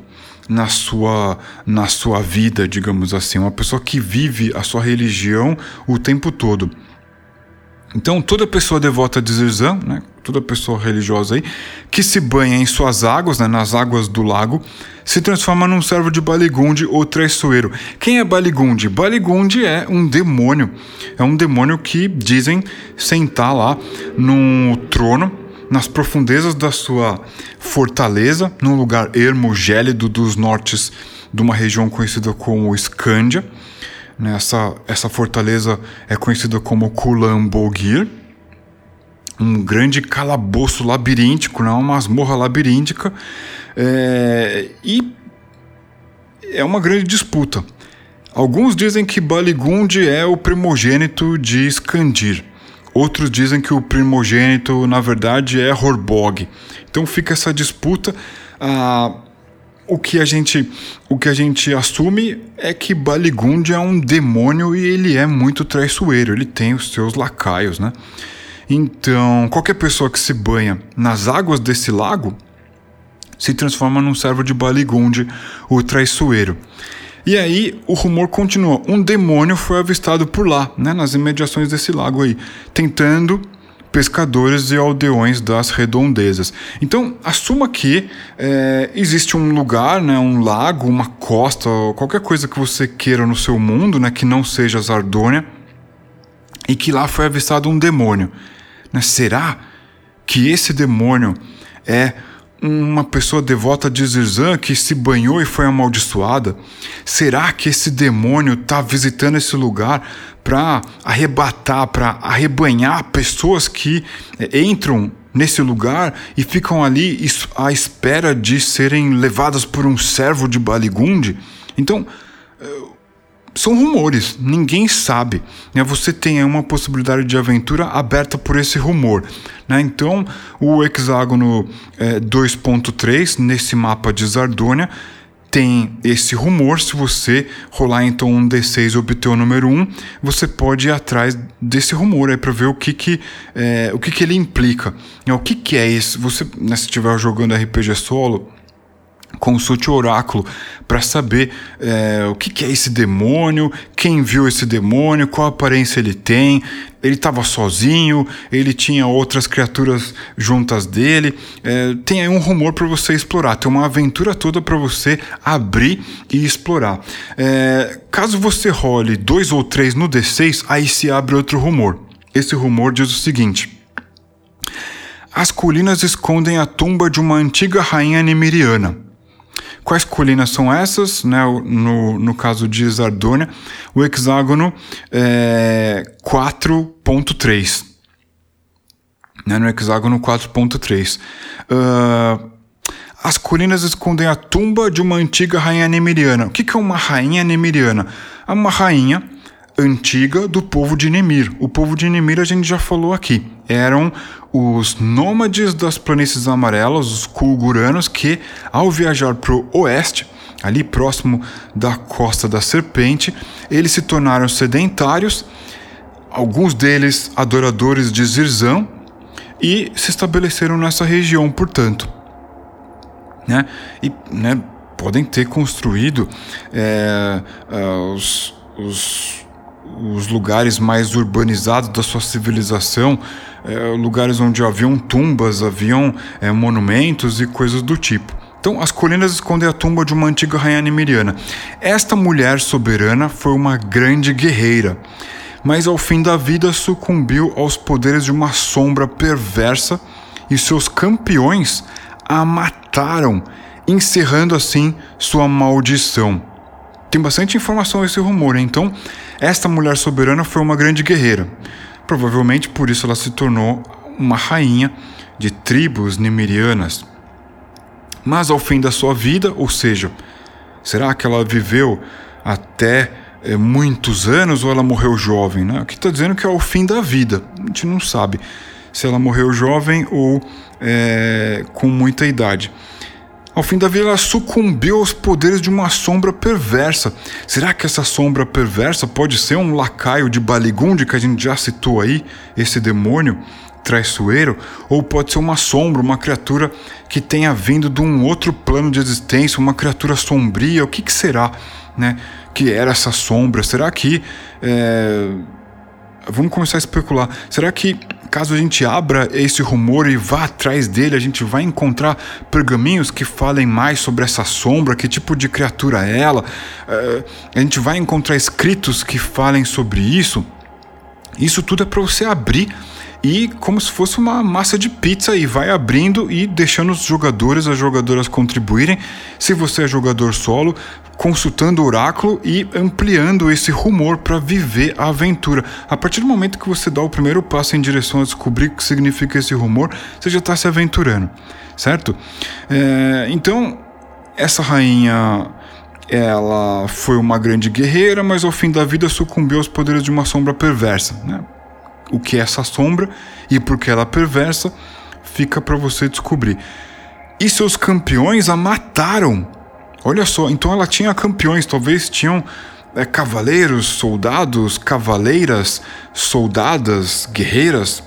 na sua, na sua vida, digamos assim. Uma pessoa que vive a sua religião o tempo todo. Então, toda pessoa devota de Zirzan, né, toda pessoa religiosa aí, que se banha em suas águas, né, nas águas do lago, se transforma num servo de Baligunde ou traiçoeiro. Quem é Baligunde? Baligunde é um demônio. É um demônio que dizem sentar lá no trono, nas profundezas da sua fortaleza, num lugar ermo, gélido dos nortes de uma região conhecida como Escândia né? Essa, essa fortaleza é conhecida como Kulambogir, um grande calabouço labiríntico, né? uma masmorra labiríntica, é, e é uma grande disputa. Alguns dizem que Baligund é o primogênito de Skandir. Outros dizem que o primogênito, na verdade, é Horbog. Então fica essa disputa. A, o que a gente o que a gente assume é que Baligund é um demônio e ele é muito traiçoeiro, ele tem os seus lacaios, né? Então, qualquer pessoa que se banha nas águas desse lago se transforma num servo de Baligund, o traiçoeiro. E aí o rumor continua. Um demônio foi avistado por lá, né, nas imediações desse lago aí, tentando pescadores e aldeões das redondezas. Então, assuma que é, existe um lugar, né, um lago, uma costa, qualquer coisa que você queira no seu mundo, né, que não seja Zardônia, e que lá foi avistado um demônio. Né? Será que esse demônio é uma pessoa devota de Zirzan que se banhou e foi amaldiçoada? Será que esse demônio está visitando esse lugar para arrebatar, para arrebanhar pessoas que eh, entram nesse lugar e ficam ali à espera de serem levadas por um servo de Baligunde? Então, eh, são rumores, ninguém sabe. Né? Você tem uma possibilidade de aventura aberta por esse rumor. Né? Então, o hexágono é, 2.3, nesse mapa de Zardônia, tem esse rumor. Se você rolar então um D6 e obter o número 1, você pode ir atrás desse rumor aí para ver o que que, é, o que que ele implica. O que que é isso? Você, né, se estiver jogando RPG solo, consulte o oráculo para saber é, o que, que, é esse demônio, quem viu esse demônio, qual aparência ele tem. Ele estava sozinho, ele tinha outras criaturas juntas dele. É, tem aí um rumor para você explorar, tem uma aventura toda para você abrir e explorar. É, caso você role dois ou três no D6, aí se abre outro rumor. Esse rumor diz o seguinte. As colinas escondem a tumba de uma antiga rainha nemiriana. Quais colinas são essas? Né? No, no caso de Zardônia, o hexágono é 4.3. Né? No hexágono 4.3. Uh, as colinas escondem a tumba de uma antiga rainha nemiriana. O que, que é uma rainha nemiriana? É uma rainha antiga do povo de Nemir. O povo de Nemir a gente já falou aqui. Eram os nômades das planícies amarelas, os kulguranos, que ao viajar para o oeste, ali próximo da costa da serpente, eles se tornaram sedentários, alguns deles adoradores de Zirzão, e se estabeleceram nessa região, portanto. Né? E né, podem ter construído é, os, os os lugares mais urbanizados da sua civilização, é, lugares onde haviam tumbas, haviam é, monumentos e coisas do tipo. Então, as colinas escondem a tumba de uma antiga rainha nemiriana. Esta mulher soberana foi uma grande guerreira, mas ao fim da vida sucumbiu aos poderes de uma sombra perversa e seus campeões a mataram, encerrando assim sua maldição. Tem bastante informação esse rumor, então esta mulher soberana foi uma grande guerreira. Provavelmente por isso ela se tornou uma rainha de tribos nemirianas. Mas ao fim da sua vida, ou seja, será que ela viveu até é, muitos anos ou ela morreu jovem? Né? Aqui está dizendo que é o fim da vida. A gente não sabe se ela morreu jovem ou é, com muita idade. Ao fim da vida, ela sucumbiu aos poderes de uma sombra perversa. Será que essa sombra perversa pode ser um lacaio de Baligund que a gente já citou aí, esse demônio traiçoeiro? Ou pode ser uma sombra, uma criatura que tenha vindo de um outro plano de existência, uma criatura sombria? O que, que será, né? Que era essa sombra? Será que. É... Vamos começar a especular. Será que caso a gente abra esse rumor e vá atrás dele, a gente vai encontrar pergaminhos que falem mais sobre essa sombra, que tipo de criatura é ela. Uh, a gente vai encontrar escritos que falem sobre isso. Isso tudo é para você abrir e como se fosse uma massa de pizza e vai abrindo e deixando os jogadores, as jogadoras contribuírem. Se você é jogador solo, consultando o oráculo e ampliando esse rumor para viver a aventura. A partir do momento que você dá o primeiro passo em direção a descobrir o que significa esse rumor, você já está se aventurando, certo? É, então, essa rainha ela foi uma grande guerreira, mas ao fim da vida sucumbiu aos poderes de uma sombra perversa. Né? O que é essa sombra e por que ela é perversa, fica para você descobrir. E seus campeões a mataram Olha só, então ela tinha campeões, talvez tinham é, cavaleiros, soldados, cavaleiras, soldadas, guerreiras.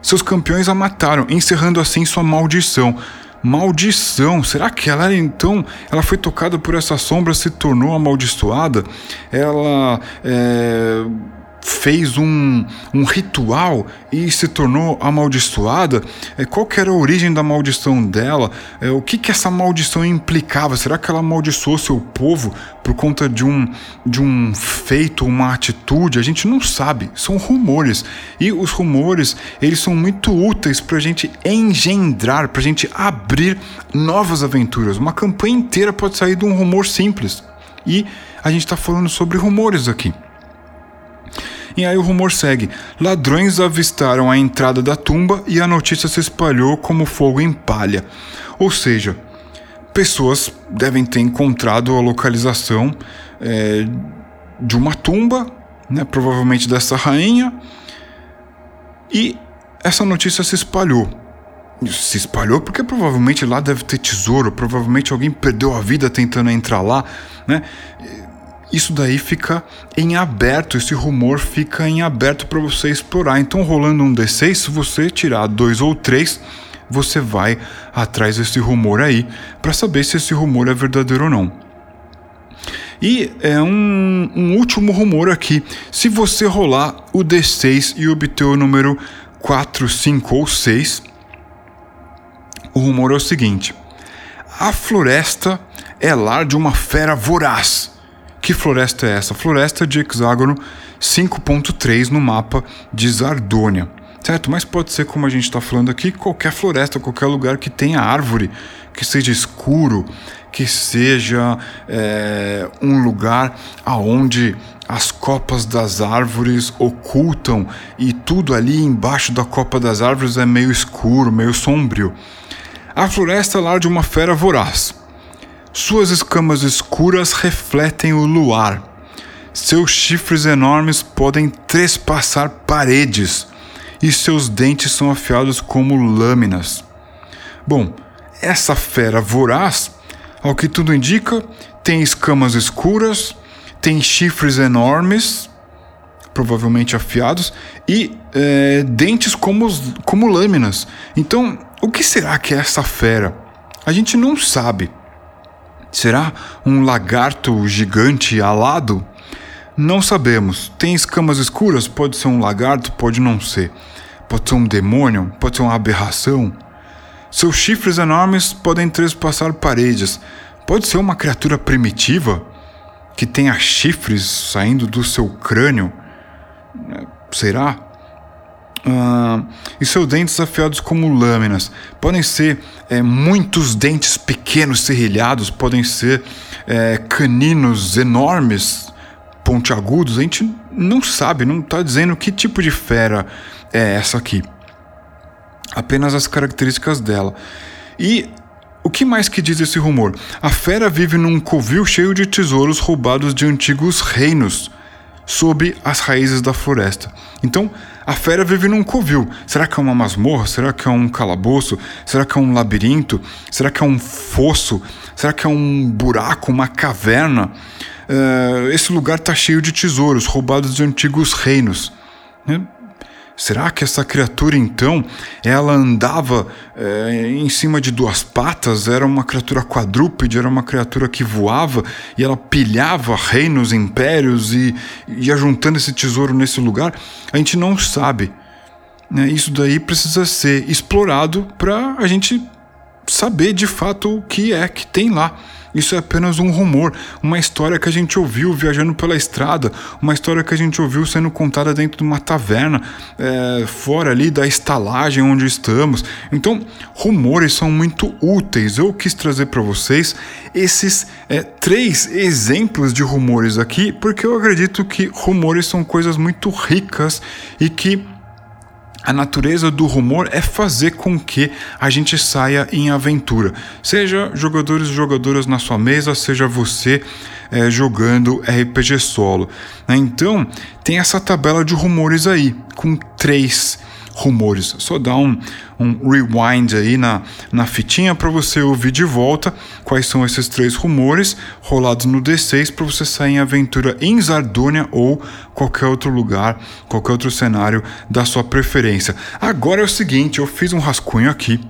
Seus campeões a mataram, encerrando assim sua maldição. Maldição, será que ela era então? Ela foi tocada por essa sombra, se tornou amaldiçoada? Ela é fez um, um ritual e se tornou amaldiçoada? É, qual era a origem da maldição dela? É, o que, que essa maldição implicava? Será que ela amaldiçoou seu povo por conta de um, de um feito, uma atitude? A gente não sabe, são rumores. E os rumores, eles são muito úteis para a gente engendrar, para a gente abrir novas aventuras. Uma campanha inteira pode sair de um rumor simples. E a gente está falando sobre rumores aqui. E aí o rumor segue: ladrões avistaram a entrada da tumba e a notícia se espalhou como fogo em palha. Ou seja, pessoas devem ter encontrado a localização é, de uma tumba, né, provavelmente dessa rainha, e essa notícia se espalhou. Se espalhou porque provavelmente lá deve ter tesouro, provavelmente alguém perdeu a vida tentando entrar lá, né? Isso daí fica em aberto, esse rumor fica em aberto para você explorar. Então, rolando um D6, se você tirar dois ou três, você vai atrás desse rumor aí para saber se esse rumor é verdadeiro ou não. E é um, um, último rumor aqui. Se você rolar o D6 e obter o número 4, 5 ou 6, o rumor é o seguinte: a floresta é lar de uma fera voraz que floresta é essa? Floresta de hexágono 5.3 no mapa de Zardônia. Certo? Mas pode ser, como a gente está falando aqui, qualquer floresta, qualquer lugar que tenha árvore, que seja escuro, que seja é, um lugar aonde as copas das árvores ocultam e tudo ali embaixo da copa das árvores é meio escuro, meio sombrio. A floresta é lar de uma fera voraz suas escamas escuras refletem o luar. Seus chifres enormes podem trespassar paredes e seus dentes são afiados como lâminas. Bom, essa fera voraz, ao que tudo indica, tem escamas escuras, tem chifres enormes, provavelmente afiados, e é, dentes como, como lâminas. Então, o que será que é essa fera? A gente não sabe. Será um lagarto gigante alado? Não sabemos. Tem escamas escuras? Pode ser um lagarto, pode não ser. Pode ser um demônio, pode ser uma aberração. Seus chifres enormes podem trespassar paredes. Pode ser uma criatura primitiva que tenha chifres saindo do seu crânio? Será? Uh, e seus dentes afiados como lâminas. Podem ser é, muitos dentes pequenos serrilhados, podem ser é, caninos enormes, pontiagudos. A gente não sabe, não está dizendo que tipo de fera é essa aqui. Apenas as características dela. E o que mais que diz esse rumor? A fera vive num covil cheio de tesouros roubados de antigos reinos sob as raízes da floresta. Então, a fera vive num covil. Será que é uma masmorra? Será que é um calabouço? Será que é um labirinto? Será que é um fosso? Será que é um buraco, uma caverna? Uh, esse lugar está cheio de tesouros roubados de antigos reinos. Será que essa criatura então ela andava é, em cima de duas patas? Era uma criatura quadrúpede? Era uma criatura que voava e ela pilhava reinos, impérios e ia juntando esse tesouro nesse lugar? A gente não sabe. Né? Isso daí precisa ser explorado para a gente saber de fato o que é que tem lá. Isso é apenas um rumor, uma história que a gente ouviu viajando pela estrada, uma história que a gente ouviu sendo contada dentro de uma taverna, é, fora ali da estalagem onde estamos. Então, rumores são muito úteis. Eu quis trazer para vocês esses é, três exemplos de rumores aqui, porque eu acredito que rumores são coisas muito ricas e que a natureza do rumor é fazer com que a gente saia em aventura. Seja jogadores e jogadoras na sua mesa, seja você é, jogando RPG solo. Né? Então, tem essa tabela de rumores aí, com três rumores. Só dá um, um rewind aí na, na fitinha para você ouvir de volta quais são esses três rumores rolados no D6 para você sair em aventura em Zardônia ou qualquer outro lugar, qualquer outro cenário da sua preferência. Agora é o seguinte, eu fiz um rascunho aqui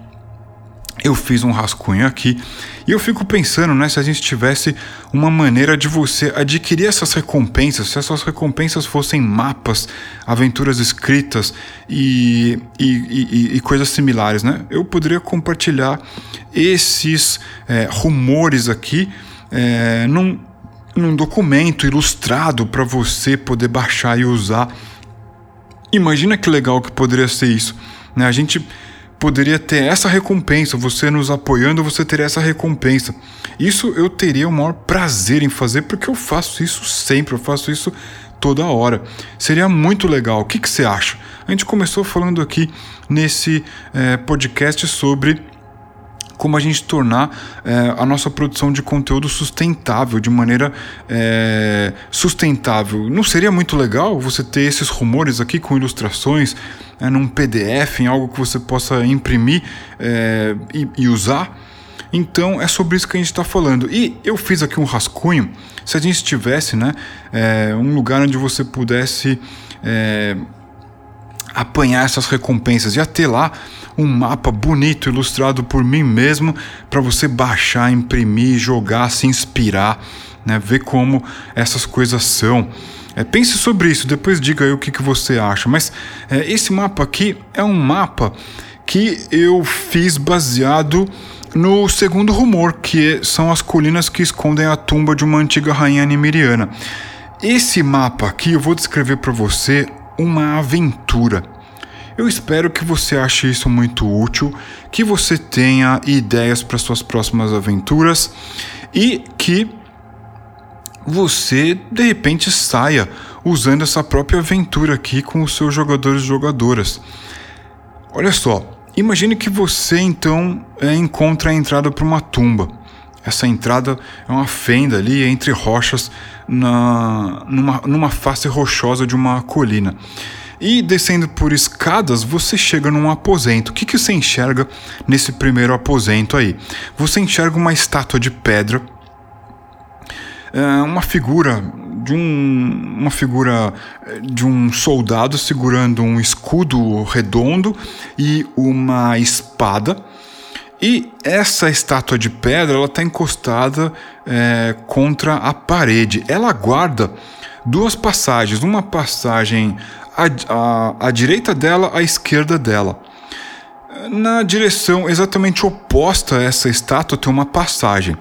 eu fiz um rascunho aqui e eu fico pensando, né, se a gente tivesse uma maneira de você adquirir essas recompensas, se essas recompensas fossem mapas, aventuras escritas e, e, e, e coisas similares, né? Eu poderia compartilhar esses é, rumores aqui é, num, num documento ilustrado para você poder baixar e usar. Imagina que legal que poderia ser isso, né? A gente poderia ter essa recompensa, você nos apoiando, você teria essa recompensa. Isso eu teria o maior prazer em fazer, porque eu faço isso sempre, eu faço isso toda hora. Seria muito legal. O que, que você acha? A gente começou falando aqui nesse é, podcast sobre como a gente tornar é, a nossa produção de conteúdo sustentável, de maneira é, sustentável. Não seria muito legal você ter esses rumores aqui com ilustrações é, num PDF, em algo que você possa imprimir e, e usar? Então é sobre isso que a gente está falando. E eu fiz aqui um rascunho. Se a gente tivesse, né, é, um lugar onde você pudesse é, apanhar essas recompensas, ia ter lá um mapa bonito ilustrado por mim mesmo para você baixar, imprimir, jogar, se inspirar, né? ver como essas coisas são. É, pense sobre isso, depois diga aí o que, que você acha. Mas é, esse mapa aqui é um mapa que eu fiz baseado no segundo rumor, que são as colinas que escondem a tumba de uma antiga rainha nimiriana. Esse mapa aqui eu vou descrever para você uma aventura. Eu espero que você ache isso muito útil, que você tenha ideias para suas próximas aventuras e que você de repente saia usando essa própria aventura aqui com os seus jogadores e jogadoras. Olha só, imagine que você então é, encontra a entrada para uma tumba. Essa entrada é uma fenda ali entre rochas na, numa, numa face rochosa de uma colina. E descendo por escadas, você chega num aposento. O que, que você enxerga nesse primeiro aposento aí? Você enxerga uma estátua de pedra, é, uma figura de um, uma figura é, de um soldado segurando um escudo redondo e uma espada. E essa estátua de pedra ela está encostada é, contra a parede. Ela guarda duas passagens, uma passagem à, à, à direita dela, à esquerda dela. Na direção exatamente oposta a essa estátua tem uma passagem.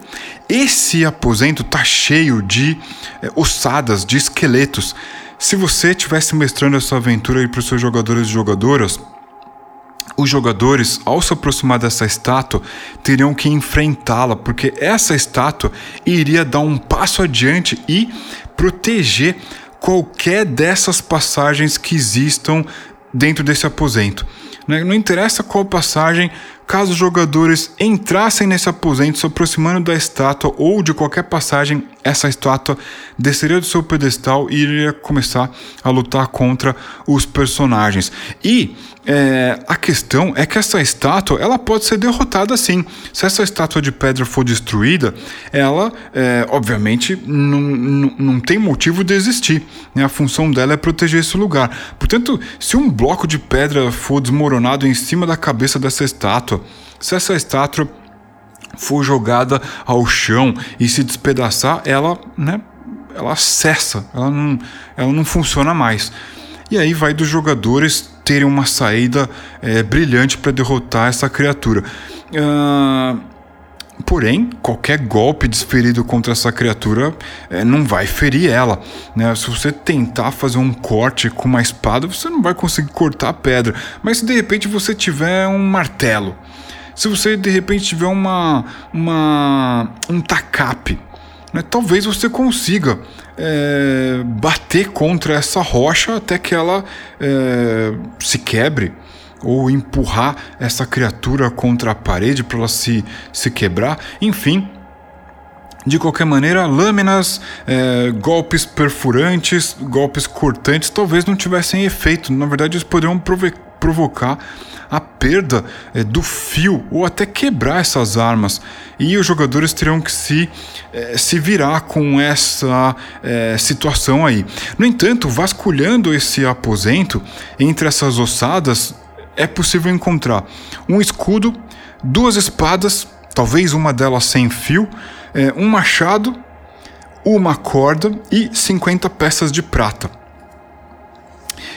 Esse aposento está cheio de é, ossadas, de esqueletos. Se você estivesse mestrando essa aventura para os seus jogadores e jogadoras, os jogadores, ao se aproximar dessa estátua, teriam que enfrentá-la, porque essa estátua iria dar um passo adiante e proteger qualquer dessas passagens que existam dentro desse aposento. Né? Não interessa qual passagem, caso os jogadores entrassem nesse aposento se aproximando da estátua ou de qualquer passagem, essa estátua desceria do seu pedestal e iria começar a lutar contra os personagens. E é, a questão é que essa estátua ela pode ser derrotada sim. Se essa estátua de pedra for destruída, ela é, obviamente não, não, não tem motivo de existir. Né? A função dela é proteger esse lugar. Portanto, se um bloco de pedra for desmoronado em cima da cabeça dessa estátua, se essa estátua for jogada ao chão e se despedaçar, ela, né, ela cessa, ela não, ela não funciona mais. E aí vai dos jogadores terem uma saída é, brilhante para derrotar essa criatura. Uh, porém, qualquer golpe desferido contra essa criatura é, não vai ferir ela. Né? Se você tentar fazer um corte com uma espada, você não vai conseguir cortar a pedra. Mas se de repente você tiver um martelo, se você de repente tiver uma, uma um tacape, né, talvez você consiga é, bater contra essa rocha até que ela é, se quebre ou empurrar essa criatura contra a parede para ela se, se quebrar, enfim. De qualquer maneira, lâminas, é, golpes perfurantes, golpes cortantes talvez não tivessem efeito. Na verdade, eles poderiam provocar a perda é, do fio ou até quebrar essas armas. E os jogadores terão que se, é, se virar com essa é, situação aí. No entanto, vasculhando esse aposento, entre essas ossadas, é possível encontrar um escudo, duas espadas, talvez uma delas sem fio, um machado, uma corda e 50 peças de prata.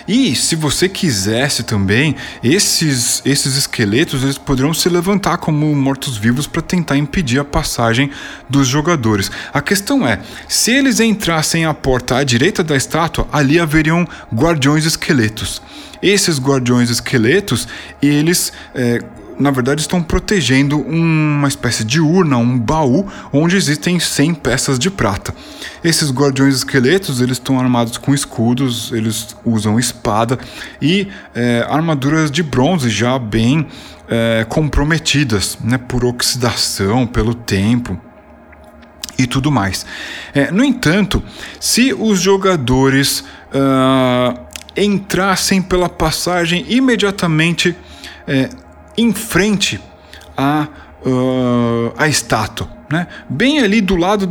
E se você quisesse também, esses, esses esqueletos eles poderiam se levantar como mortos-vivos para tentar impedir a passagem dos jogadores. A questão é, se eles entrassem à porta à direita da estátua, ali haveriam guardiões esqueletos. Esses guardiões esqueletos, eles é, na verdade estão protegendo uma espécie de urna, um baú, onde existem 100 peças de prata. Esses guardiões esqueletos eles estão armados com escudos, eles usam espada e é, armaduras de bronze já bem é, comprometidas né, por oxidação, pelo tempo e tudo mais. É, no entanto, se os jogadores uh, entrassem pela passagem imediatamente é, em frente à, uh, à estátua, né? bem ali do lado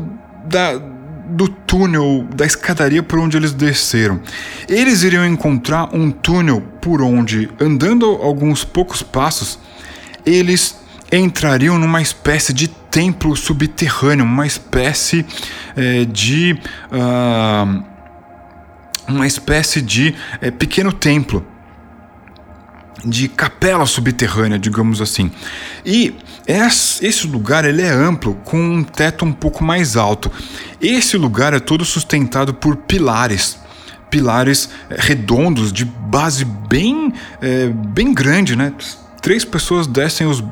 da, do túnel, da escadaria por onde eles desceram. Eles iriam encontrar um túnel por onde, andando alguns poucos passos, eles entrariam numa espécie de templo subterrâneo, uma espécie é, de. Uh, uma espécie de é, pequeno templo de capela subterrânea, digamos assim. E esse lugar ele é amplo, com um teto um pouco mais alto. Esse lugar é todo sustentado por pilares, pilares é, redondos de base bem, é, bem grande, né? Três pessoas descem os,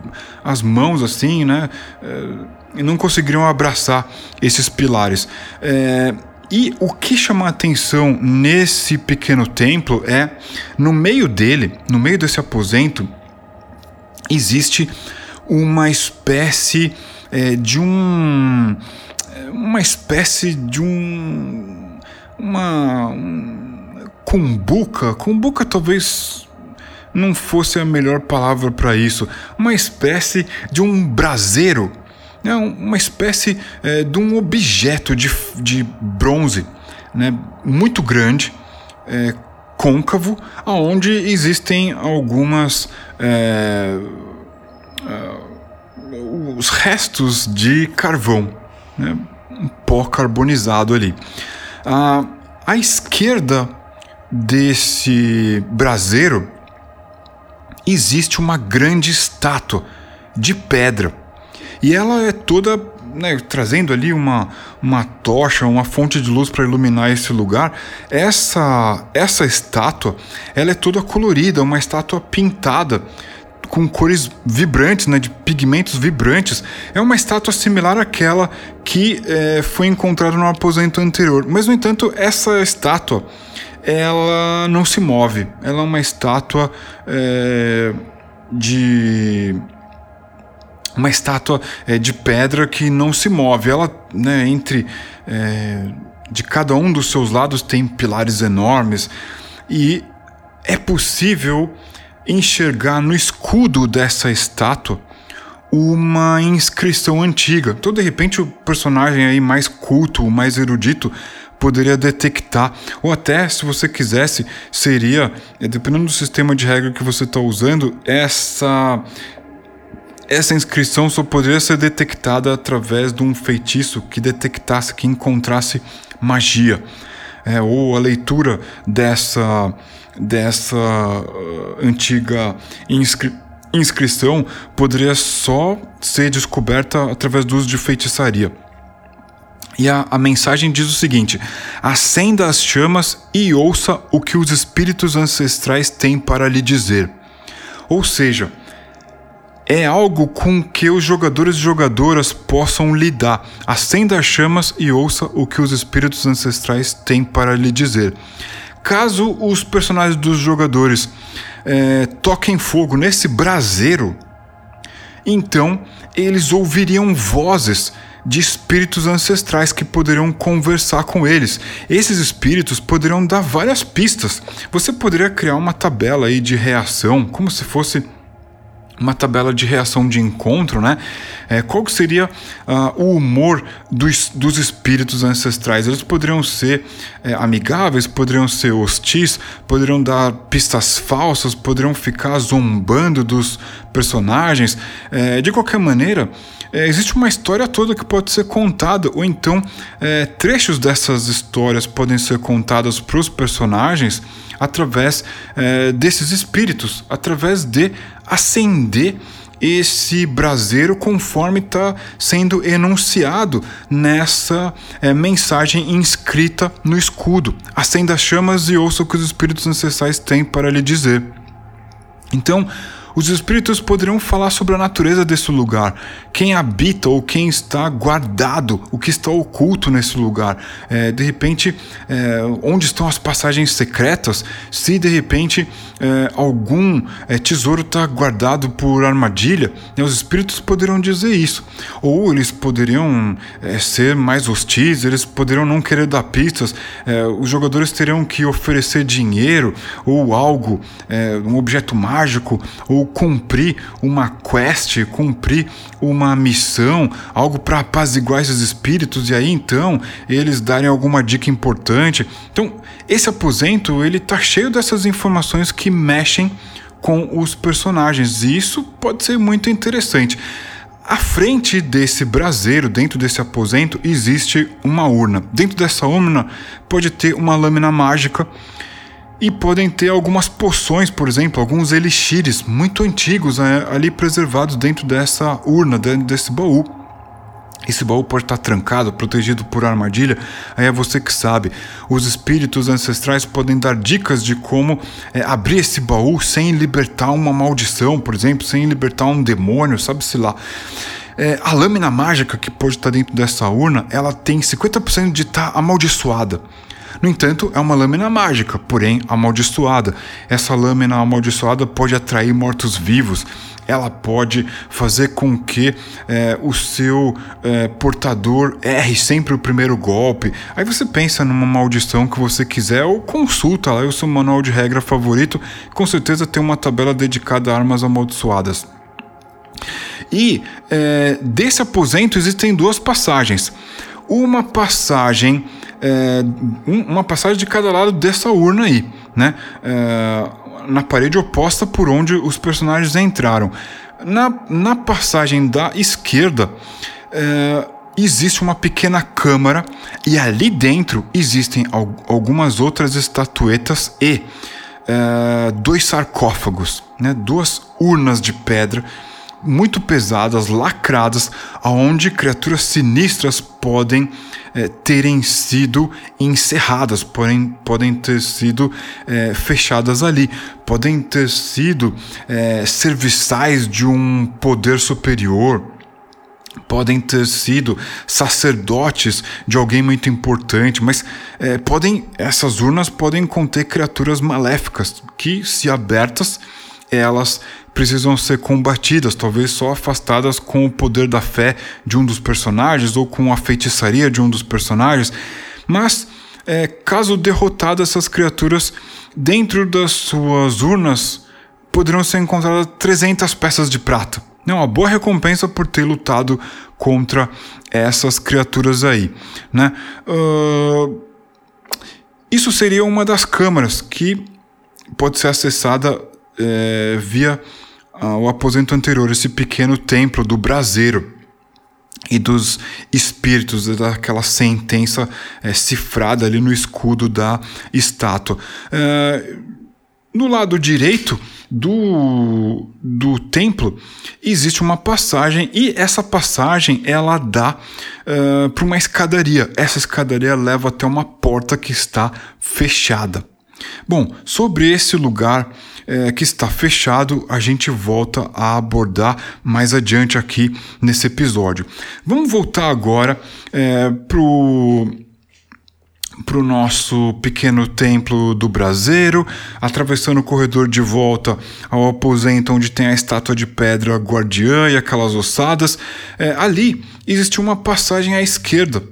as mãos assim, né? É, e não conseguiriam abraçar esses pilares. É, e o que chama a atenção nesse pequeno templo é, no meio dele, no meio desse aposento, existe uma espécie é, de um. Uma espécie de um. Uma. Um, cumbuca. Cumbuca talvez não fosse a melhor palavra para isso. Uma espécie de um braseiro é uma espécie é, de um objeto de, de bronze né, muito grande, é, côncavo, onde existem algumas é, é, os restos de carvão, né, um pó carbonizado ali. À, à esquerda desse braseiro existe uma grande estátua de pedra e ela é toda né, trazendo ali uma, uma tocha, uma fonte de luz para iluminar esse lugar. Essa essa estátua, ela é toda colorida, uma estátua pintada com cores vibrantes, né, de pigmentos vibrantes. É uma estátua similar àquela que é, foi encontrada no aposento anterior. Mas no entanto, essa estátua ela não se move. Ela é uma estátua é, de uma estátua é, de pedra que não se move. Ela, né, entre é, de cada um dos seus lados tem pilares enormes e é possível enxergar no escudo dessa estátua uma inscrição antiga. Então, de repente, o personagem aí mais culto, mais erudito, poderia detectar, ou até, se você quisesse, seria, dependendo do sistema de regra que você está usando, essa essa inscrição só poderia ser detectada através de um feitiço que detectasse, que encontrasse magia. É, ou a leitura dessa, dessa uh, antiga inscri inscrição poderia só ser descoberta através do uso de feitiçaria. E a, a mensagem diz o seguinte: acenda as chamas e ouça o que os espíritos ancestrais têm para lhe dizer. Ou seja, é algo com que os jogadores e jogadoras possam lidar. Acenda as chamas e ouça o que os espíritos ancestrais têm para lhe dizer. Caso os personagens dos jogadores é, toquem fogo nesse braseiro, então eles ouviriam vozes de espíritos ancestrais que poderiam conversar com eles. Esses espíritos poderiam dar várias pistas. Você poderia criar uma tabela aí de reação, como se fosse uma tabela de reação de encontro, né? É, qual seria uh, o humor dos, dos espíritos ancestrais? Eles poderiam ser é, amigáveis, poderiam ser hostis, poderiam dar pistas falsas, poderiam ficar zombando dos personagens. É, de qualquer maneira, é, existe uma história toda que pode ser contada, ou então é, trechos dessas histórias podem ser contadas para os personagens através é, desses espíritos, através de acender esse braseiro conforme está sendo enunciado nessa é, mensagem inscrita no escudo. Acenda as chamas e ouça o que os espíritos ancestrais têm para lhe dizer. Então, os espíritos poderão falar sobre a natureza desse lugar, quem habita ou quem está guardado, o que está oculto nesse lugar. É, de repente, é, onde estão as passagens secretas, se de repente é, algum é, tesouro está guardado por armadilha, né, os espíritos poderão dizer isso. Ou eles poderiam é, ser mais hostis, eles poderiam não querer dar pistas, é, os jogadores teriam que oferecer dinheiro ou algo, um objeto mágico, ou cumprir uma quest, cumprir uma missão, algo para apaziguar esses espíritos e aí então eles darem alguma dica importante. Então, esse aposento, ele tá cheio dessas informações que mexem com os personagens e isso pode ser muito interessante. À frente desse braseiro, dentro desse aposento, existe uma urna. Dentro dessa urna pode ter uma lâmina mágica e podem ter algumas poções, por exemplo, alguns elixires muito antigos né, ali preservados dentro dessa urna, dentro desse baú. Esse baú pode estar trancado, protegido por armadilha, aí é você que sabe. Os espíritos ancestrais podem dar dicas de como é, abrir esse baú sem libertar uma maldição, por exemplo, sem libertar um demônio, sabe-se lá. É, a lâmina mágica que pode estar dentro dessa urna, ela tem 50% de estar amaldiçoada. No entanto, é uma lâmina mágica, porém amaldiçoada. Essa lâmina amaldiçoada pode atrair mortos-vivos, ela pode fazer com que é, o seu é, portador erre sempre o primeiro golpe. Aí você pensa numa maldição que você quiser ou consulta lá o seu manual de regra favorito, com certeza tem uma tabela dedicada a armas amaldiçoadas. E é, desse aposento existem duas passagens. Uma passagem é, uma passagem de cada lado dessa urna aí, né? É, na parede oposta por onde os personagens entraram. Na, na passagem da esquerda é, existe uma pequena câmara e ali dentro existem algumas outras estatuetas e é, dois sarcófagos, né? duas urnas de pedra muito pesadas, lacradas, aonde criaturas sinistras podem é, terem sido encerradas, podem, podem ter sido é, fechadas ali, podem ter sido é, serviçais de um poder superior podem ter sido sacerdotes de alguém muito importante, mas é, podem essas urnas podem conter criaturas maléficas que, se abertas, elas precisam ser combatidas, talvez só afastadas com o poder da fé de um dos personagens ou com a feitiçaria de um dos personagens. Mas, é, caso derrotadas essas criaturas, dentro das suas urnas poderão ser encontradas 300 peças de prata. É uma boa recompensa por ter lutado contra essas criaturas aí. Né? Uh, isso seria uma das câmaras que pode ser acessada é, via ah, o aposento anterior, esse pequeno templo do braseiro e dos espíritos daquela sentença é, cifrada ali no escudo da estátua. É, no lado direito do, do templo existe uma passagem e essa passagem ela dá uh, para uma escadaria. Essa escadaria leva até uma porta que está fechada. Bom, sobre esse lugar é, que está fechado, a gente volta a abordar mais adiante aqui nesse episódio. Vamos voltar agora é, pro para o nosso pequeno templo do Braseiro, atravessando o corredor de volta ao aposento onde tem a estátua de pedra guardiã e aquelas ossadas. É, ali existe uma passagem à esquerda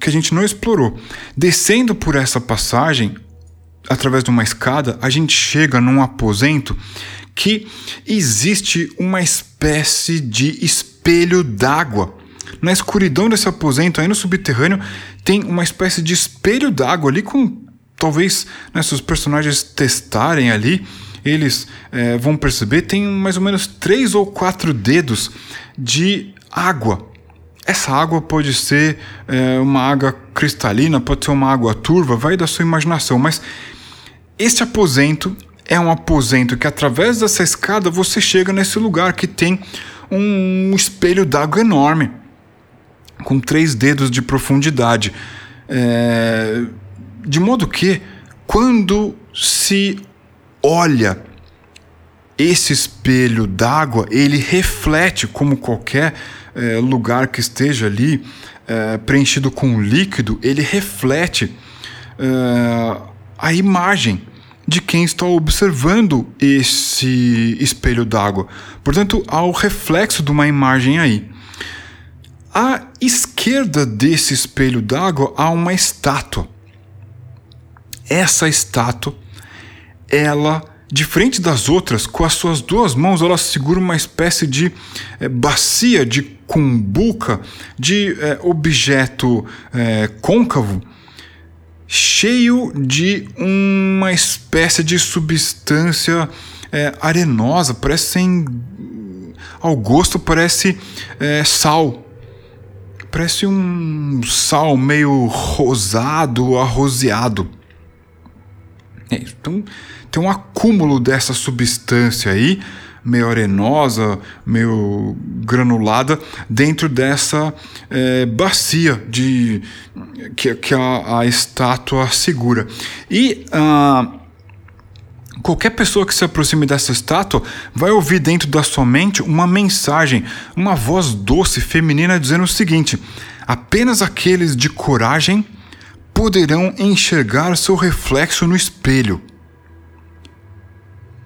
que a gente não explorou. Descendo por essa passagem, através de uma escada, a gente chega num aposento que existe uma espécie de espelho d'água. Na escuridão desse aposento, aí no subterrâneo, tem uma espécie de espelho d'água ali com talvez né, se os personagens testarem ali, eles é, vão perceber tem mais ou menos três ou quatro dedos de água. Essa água pode ser é, uma água cristalina, pode ser uma água turva, vai da sua imaginação, mas este aposento é um aposento que através dessa escada você chega nesse lugar que tem um espelho d'água enorme com três dedos de profundidade. É, de modo que, quando se olha esse espelho d'água, ele reflete, como qualquer é, lugar que esteja ali é, preenchido com líquido, ele reflete é, a imagem de quem está observando esse espelho d'água. Portanto, há o reflexo de uma imagem aí. À esquerda desse espelho d'água há uma estátua. Essa estátua, ela, diferente das outras, com as suas duas mãos, ela segura uma espécie de é, bacia, de cumbuca, de é, objeto é, côncavo, cheio de uma espécie de substância arenosa, parece sem. Ao gosto, parece sal Parece um sal meio rosado, arroseado. É, então, tem um acúmulo dessa substância aí, meio arenosa, meio granulada, dentro dessa é, bacia de que, que a, a, estátua segura. E. Uh, Qualquer pessoa que se aproxime dessa estátua vai ouvir dentro da sua mente uma mensagem, uma voz doce feminina dizendo o seguinte: apenas aqueles de coragem poderão enxergar seu reflexo no espelho.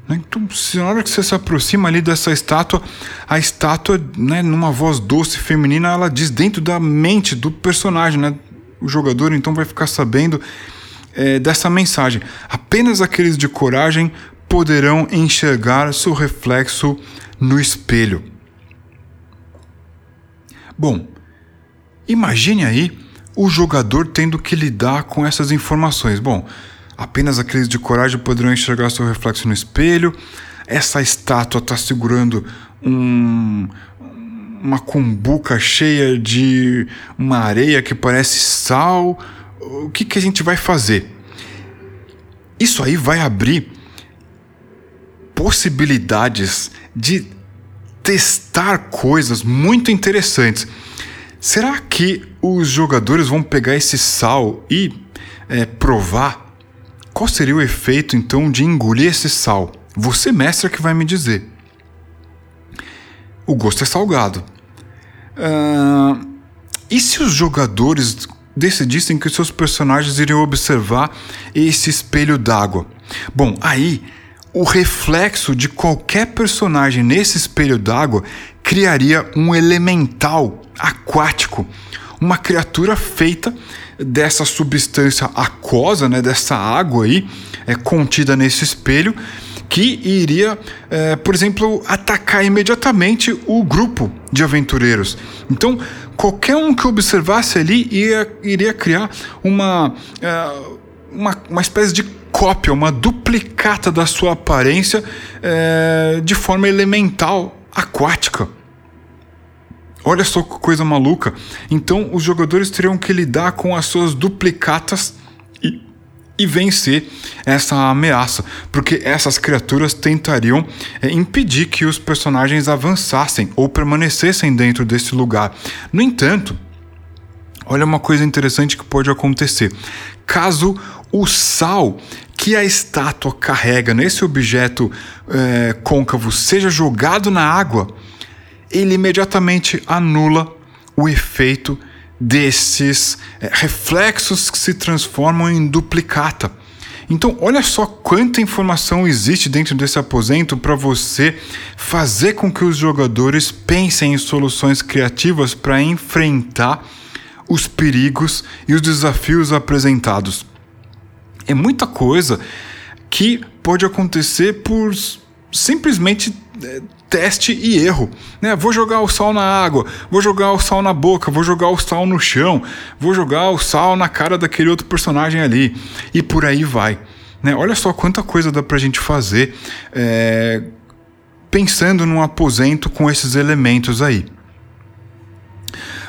Né, então, na hora que você se aproxima ali dessa estátua, a estátua, né, numa voz doce feminina, ela diz dentro da mente do personagem, né? O jogador então vai ficar sabendo é, dessa mensagem. Apenas aqueles de coragem poderão enxergar seu reflexo no espelho. Bom, imagine aí o jogador tendo que lidar com essas informações. Bom, apenas aqueles de coragem poderão enxergar seu reflexo no espelho. Essa estátua está segurando um, uma cumbuca cheia de uma areia que parece sal o que, que a gente vai fazer? Isso aí vai abrir possibilidades de testar coisas muito interessantes. Será que os jogadores vão pegar esse sal e é, provar? Qual seria o efeito então de engolir esse sal? Você, mestre, é que vai me dizer. O gosto é salgado. Uh, e se os jogadores decidissem que seus personagens iriam observar esse espelho d'água. Bom, aí o reflexo de qualquer personagem nesse espelho d'água criaria um elemental aquático, uma criatura feita dessa substância aquosa, né, dessa água aí, é, contida nesse espelho, que iria, é, por exemplo, atacar imediatamente o grupo de aventureiros. Então, qualquer um que observasse ali ia, iria criar uma, é, uma, uma espécie de cópia, uma duplicata da sua aparência é, de forma elemental, aquática. Olha só que coisa maluca. Então, os jogadores teriam que lidar com as suas duplicatas e vencer essa ameaça, porque essas criaturas tentariam é, impedir que os personagens avançassem ou permanecessem dentro desse lugar. No entanto, olha uma coisa interessante que pode acontecer. Caso o sal que a estátua carrega nesse objeto é, côncavo seja jogado na água, ele imediatamente anula o efeito desses é, reflexos que se transformam em duplicata. Então, olha só quanta informação existe dentro desse aposento para você fazer com que os jogadores pensem em soluções criativas para enfrentar os perigos e os desafios apresentados. É muita coisa que pode acontecer por simplesmente é, teste e erro. Né? Vou jogar o sal na água, vou jogar o sal na boca, vou jogar o sal no chão, vou jogar o sal na cara daquele outro personagem ali. E por aí vai. Né? Olha só quanta coisa dá pra gente fazer é, pensando num aposento com esses elementos aí.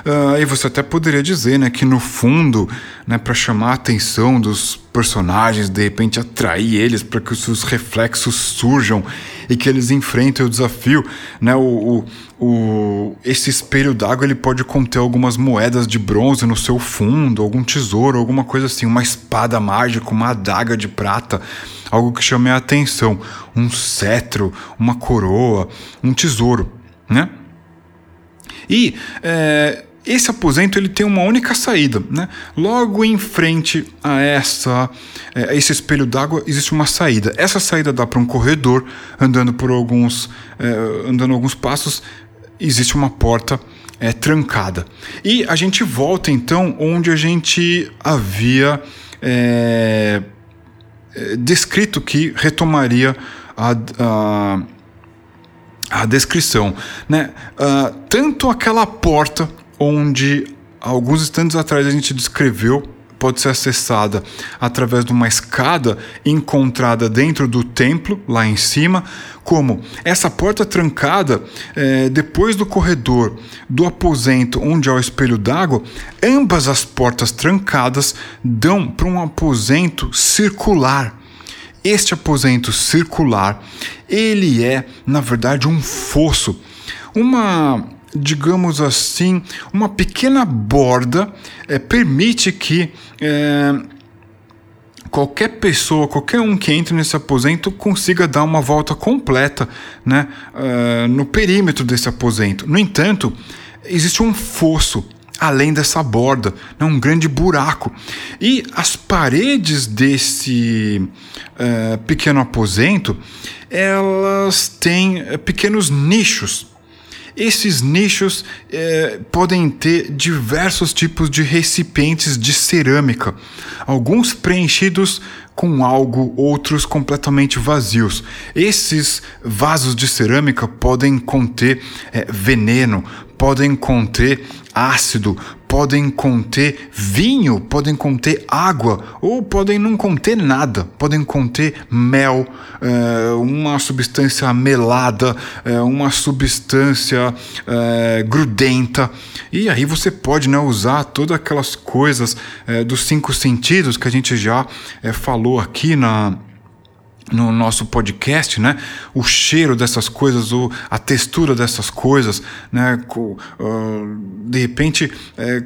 Uh, e você até poderia dizer né, que no fundo, né, para chamar a atenção dos personagens, de repente atrair eles para que os seus reflexos surjam e que eles enfrentem o desafio, né, o, o, o esse espelho d'água ele pode conter algumas moedas de bronze no seu fundo, algum tesouro, alguma coisa assim, uma espada mágica, uma adaga de prata, algo que chame a atenção, um cetro, uma coroa, um tesouro, né? E é, esse aposento ele tem uma única saída, né? Logo em frente a essa é, a esse espelho d'água existe uma saída. Essa saída dá para um corredor, andando por alguns é, andando alguns passos, existe uma porta é, trancada. E a gente volta então onde a gente havia é descrito que retomaria a, a a descrição, né? Uh, tanto aquela porta onde alguns instantes atrás a gente descreveu pode ser acessada através de uma escada encontrada dentro do templo, lá em cima, como essa porta trancada é, depois do corredor do aposento onde há o espelho d'água, ambas as portas trancadas dão para um aposento circular. Este aposento circular, ele é, na verdade, um fosso, uma digamos assim, uma pequena borda é, permite que é, qualquer pessoa, qualquer um que entre nesse aposento consiga dar uma volta completa né, uh, no perímetro desse aposento. No entanto, existe um fosso além dessa borda, né, um grande buraco. E as paredes desse uh, pequeno aposento, elas têm pequenos nichos esses nichos é, podem ter diversos tipos de recipientes de cerâmica, alguns preenchidos com algo, outros completamente vazios. Esses vasos de cerâmica podem conter é, veneno, podem conter ácido, podem conter vinho, podem conter água ou podem não conter nada, podem conter mel, é, uma substância melada, é, uma substância é, grudenta. E aí você pode né, usar todas aquelas coisas dos cinco sentidos que a gente já falou aqui na no nosso podcast, né? O cheiro dessas coisas, ou a textura dessas coisas, né? De repente, é,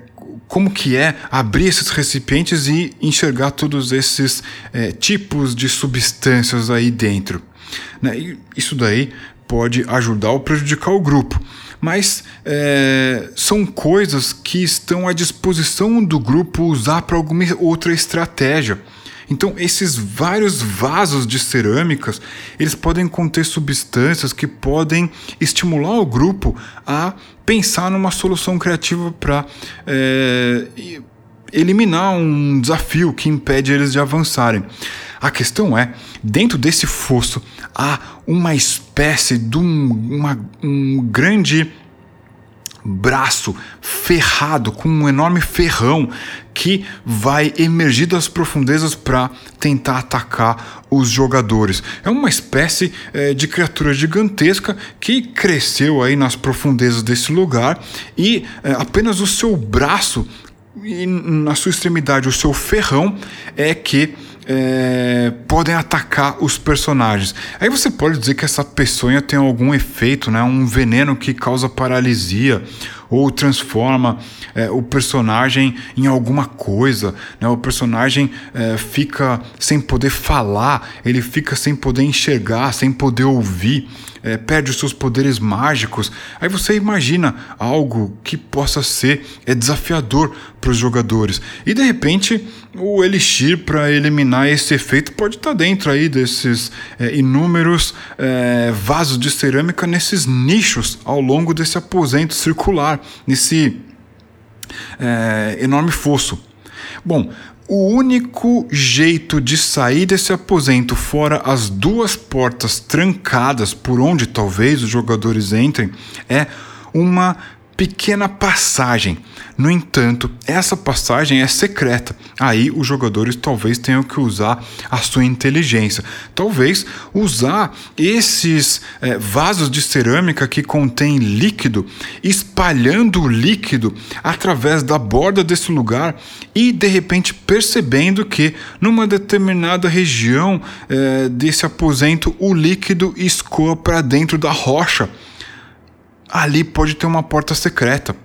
como que é abrir esses recipientes e enxergar todos esses é, tipos de substâncias aí dentro. Né? Isso daí pode ajudar ou prejudicar o grupo. Mas é, são coisas que estão à disposição do grupo usar para alguma outra estratégia. Então, esses vários vasos de cerâmicas, eles podem conter substâncias que podem estimular o grupo a pensar numa solução criativa para é, eliminar um desafio que impede eles de avançarem. A questão é, dentro desse fosso há uma espécie de um, uma, um grande braço ferrado com um enorme ferrão que vai emergir das profundezas para tentar atacar os jogadores. É uma espécie é, de criatura gigantesca que cresceu aí nas profundezas desse lugar e é, apenas o seu braço e na sua extremidade o seu ferrão é que é, podem atacar os personagens. Aí você pode dizer que essa peçonha tem algum efeito, né? um veneno que causa paralisia ou transforma é, o personagem em alguma coisa. Né? O personagem é, fica sem poder falar, ele fica sem poder enxergar, sem poder ouvir. É, perde os seus poderes mágicos. Aí você imagina algo que possa ser é, desafiador para os jogadores. E de repente o Elixir para eliminar esse efeito pode estar tá dentro aí desses é, inúmeros é, vasos de cerâmica nesses nichos ao longo desse aposento circular, nesse é, enorme fosso. Bom, o único jeito de sair desse aposento fora as duas portas trancadas por onde talvez os jogadores entrem é uma pequena passagem. No entanto, essa passagem é secreta. Aí os jogadores talvez tenham que usar a sua inteligência. Talvez usar esses é, vasos de cerâmica que contém líquido, espalhando o líquido através da borda desse lugar e de repente percebendo que numa determinada região é, desse aposento o líquido escoa para dentro da rocha ali pode ter uma porta secreta.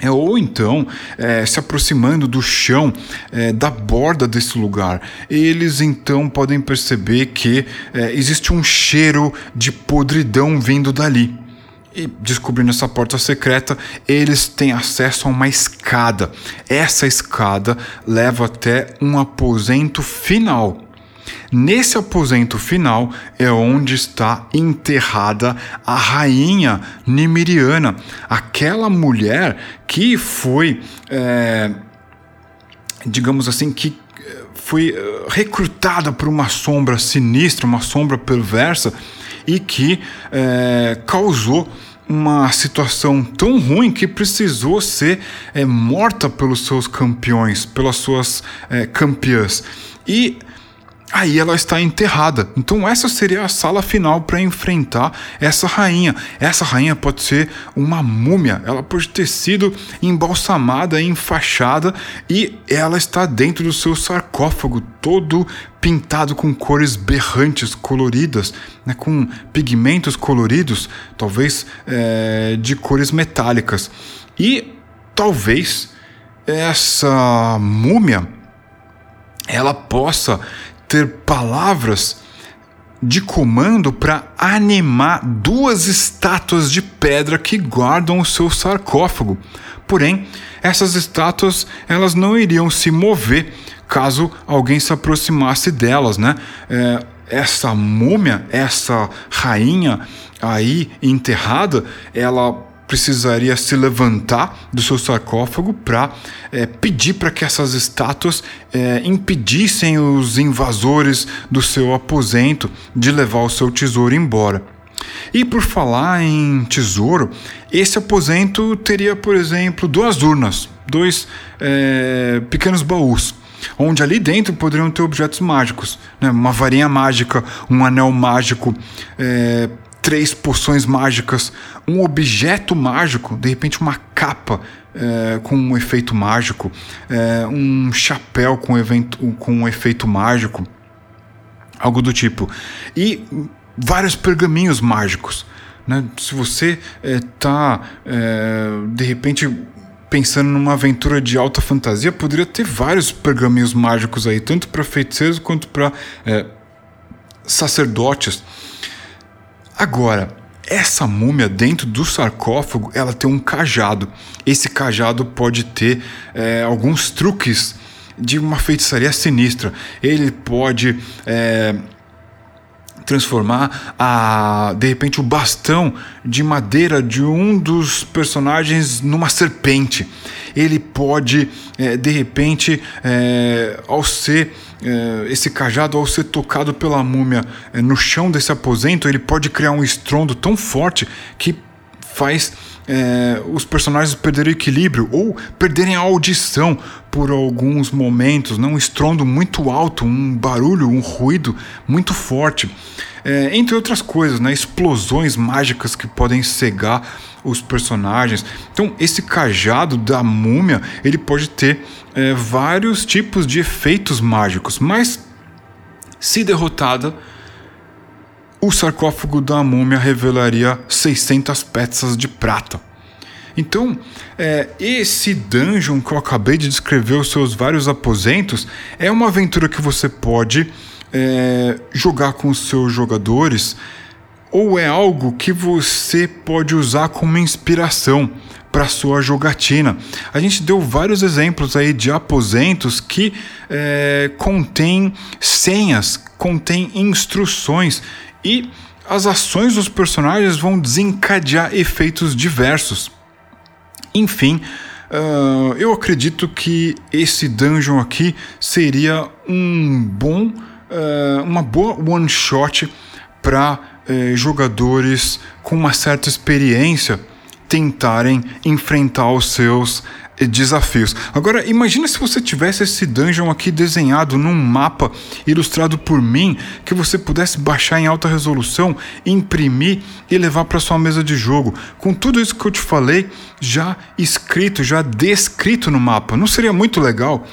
É, ou então, é, se aproximando do chão, é, da borda desse lugar, eles então podem perceber que é, existe um cheiro de podridão vindo dali. E descobrindo essa porta secreta, eles têm acesso a uma escada. Essa escada leva até um aposento final Nesse aposento final é onde está enterrada a rainha Nimiriana, aquela mulher que foi, é, digamos assim, que é, foi é, recrutada por uma sombra sinistra, uma sombra perversa e que é, causou uma situação tão ruim que precisou ser é, morta pelos seus campeões, pelas suas é, campeãs. E Aí ela está enterrada. Então essa seria a sala final para enfrentar essa rainha. Essa rainha pode ser uma múmia. Ela pode ter sido embalsamada, enfaixada e ela está dentro do seu sarcófago, todo pintado com cores berrantes, coloridas, né, com pigmentos coloridos, talvez é, de cores metálicas. E talvez essa múmia ela possa ter palavras de comando para animar duas estátuas de pedra que guardam o seu sarcófago. Porém, essas estátuas elas não iriam se mover caso alguém se aproximasse delas, né? É, essa múmia, essa rainha aí enterrada, ela precisaria se levantar do seu sarcófago para é, pedir para que essas estátuas é, impedissem os invasores do seu aposento de levar o seu tesouro embora. E por falar em tesouro, esse aposento teria, por exemplo, duas urnas, dois é, pequenos baús onde ali dentro poderiam ter objetos mágicos, né? uma varinha mágica, um anel mágico, é, três poções mágicas, um objeto mágico, de repente uma capa é, com um efeito mágico, é, um chapéu com, evento, com um efeito mágico, algo do tipo. E vários pergaminhos mágicos. Né? Se você está, é, de repente, pensando numa aventura de alta fantasia, poderia ter vários pergaminhos mágicos aí, tanto para feiticeiros quanto para é, sacerdotes. Agora, essa múmia dentro do sarcófago, ela tem um cajado. Esse cajado pode ter é, alguns truques de uma feitiçaria sinistra. Ele pode é, transformar a de repente o bastão de madeira de um dos personagens numa serpente. Ele pode é, de repente é, ao ser é, esse cajado ao ser tocado pela múmia é, no chão desse aposento ele pode criar um estrondo tão forte que faz é, os personagens perderem equilíbrio ou perderem a audição por alguns momentos, não um estrondo muito alto, um barulho, um ruído muito forte, é, entre outras coisas, né, explosões mágicas que podem cegar os personagens. Então, esse cajado da múmia ele pode ter é, vários tipos de efeitos mágicos, mas se derrotada o sarcófago da múmia revelaria 600 peças de prata. Então, é, esse dungeon que eu acabei de descrever, os seus vários aposentos, é uma aventura que você pode é, jogar com os seus jogadores ou é algo que você pode usar como inspiração para sua jogatina. A gente deu vários exemplos aí de aposentos que é, contém senhas, contém instruções e as ações dos personagens vão desencadear efeitos diversos. Enfim, uh, eu acredito que esse dungeon aqui seria um bom, uh, uma boa one shot para uh, jogadores com uma certa experiência tentarem enfrentar os seus desafios. Agora, imagina se você tivesse esse dungeon aqui desenhado num mapa ilustrado por mim, que você pudesse baixar em alta resolução, imprimir e levar para sua mesa de jogo. Com tudo isso que eu te falei já escrito, já descrito no mapa. Não seria muito legal?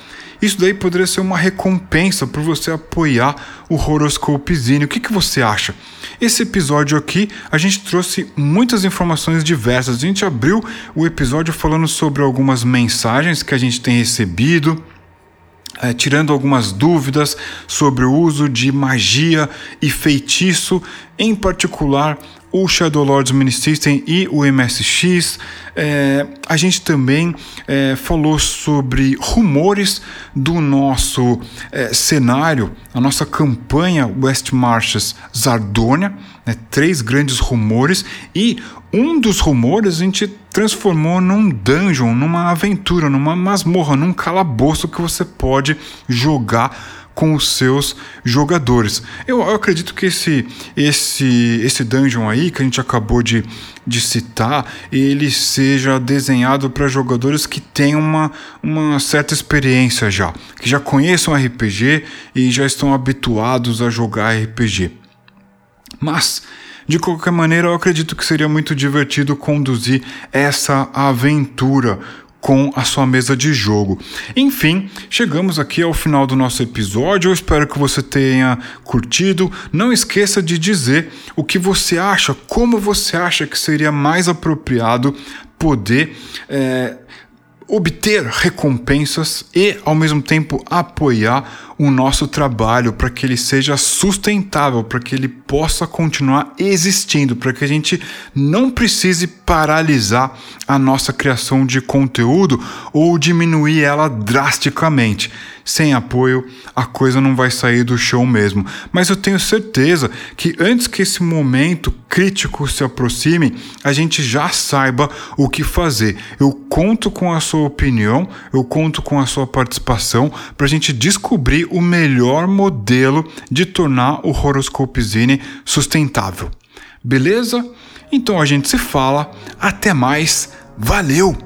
Isso daí poderia ser uma recompensa por você apoiar o Horoscopezinho. O que, que você acha? Esse episódio aqui, a gente trouxe muitas informações diversas. A gente abriu o episódio falando sobre algumas mensagens que a gente tem recebido. É, tirando algumas dúvidas sobre o uso de magia e feitiço, em particular o Shadow Lords Mini System e o MSX. É, a gente também é, falou sobre rumores do nosso é, cenário, a nossa campanha West Marches Zardonia, né, três grandes rumores, e um dos rumores a gente transformou num dungeon, numa aventura, numa masmorra, num calabouço que você pode jogar com os seus jogadores. Eu, eu, acredito que esse, esse, esse dungeon aí que a gente acabou de, de citar, ele seja desenhado para jogadores que têm uma, uma certa experiência já, que já conheçam RPG e já estão habituados a jogar RPG. Mas de qualquer maneira, eu acredito que seria muito divertido conduzir essa aventura com a sua mesa de jogo. Enfim, chegamos aqui ao final do nosso episódio. Eu espero que você tenha curtido. Não esqueça de dizer o que você acha, como você acha que seria mais apropriado poder. É, obter recompensas e, ao mesmo tempo, apoiar o nosso trabalho para que ele seja sustentável, para que ele possa continuar existindo, para que a gente não precise paralisar a nossa criação de conteúdo ou diminuir ela drasticamente. Sem apoio, a coisa não vai sair do show mesmo. Mas eu tenho certeza que antes que esse momento crítico se aproxime, a gente já saiba o que fazer. Eu conto com a sua opinião, eu conto com a sua participação para a gente descobrir o melhor modelo de tornar o Horoscopezine sustentável. Beleza? Então a gente se fala. Até mais. Valeu!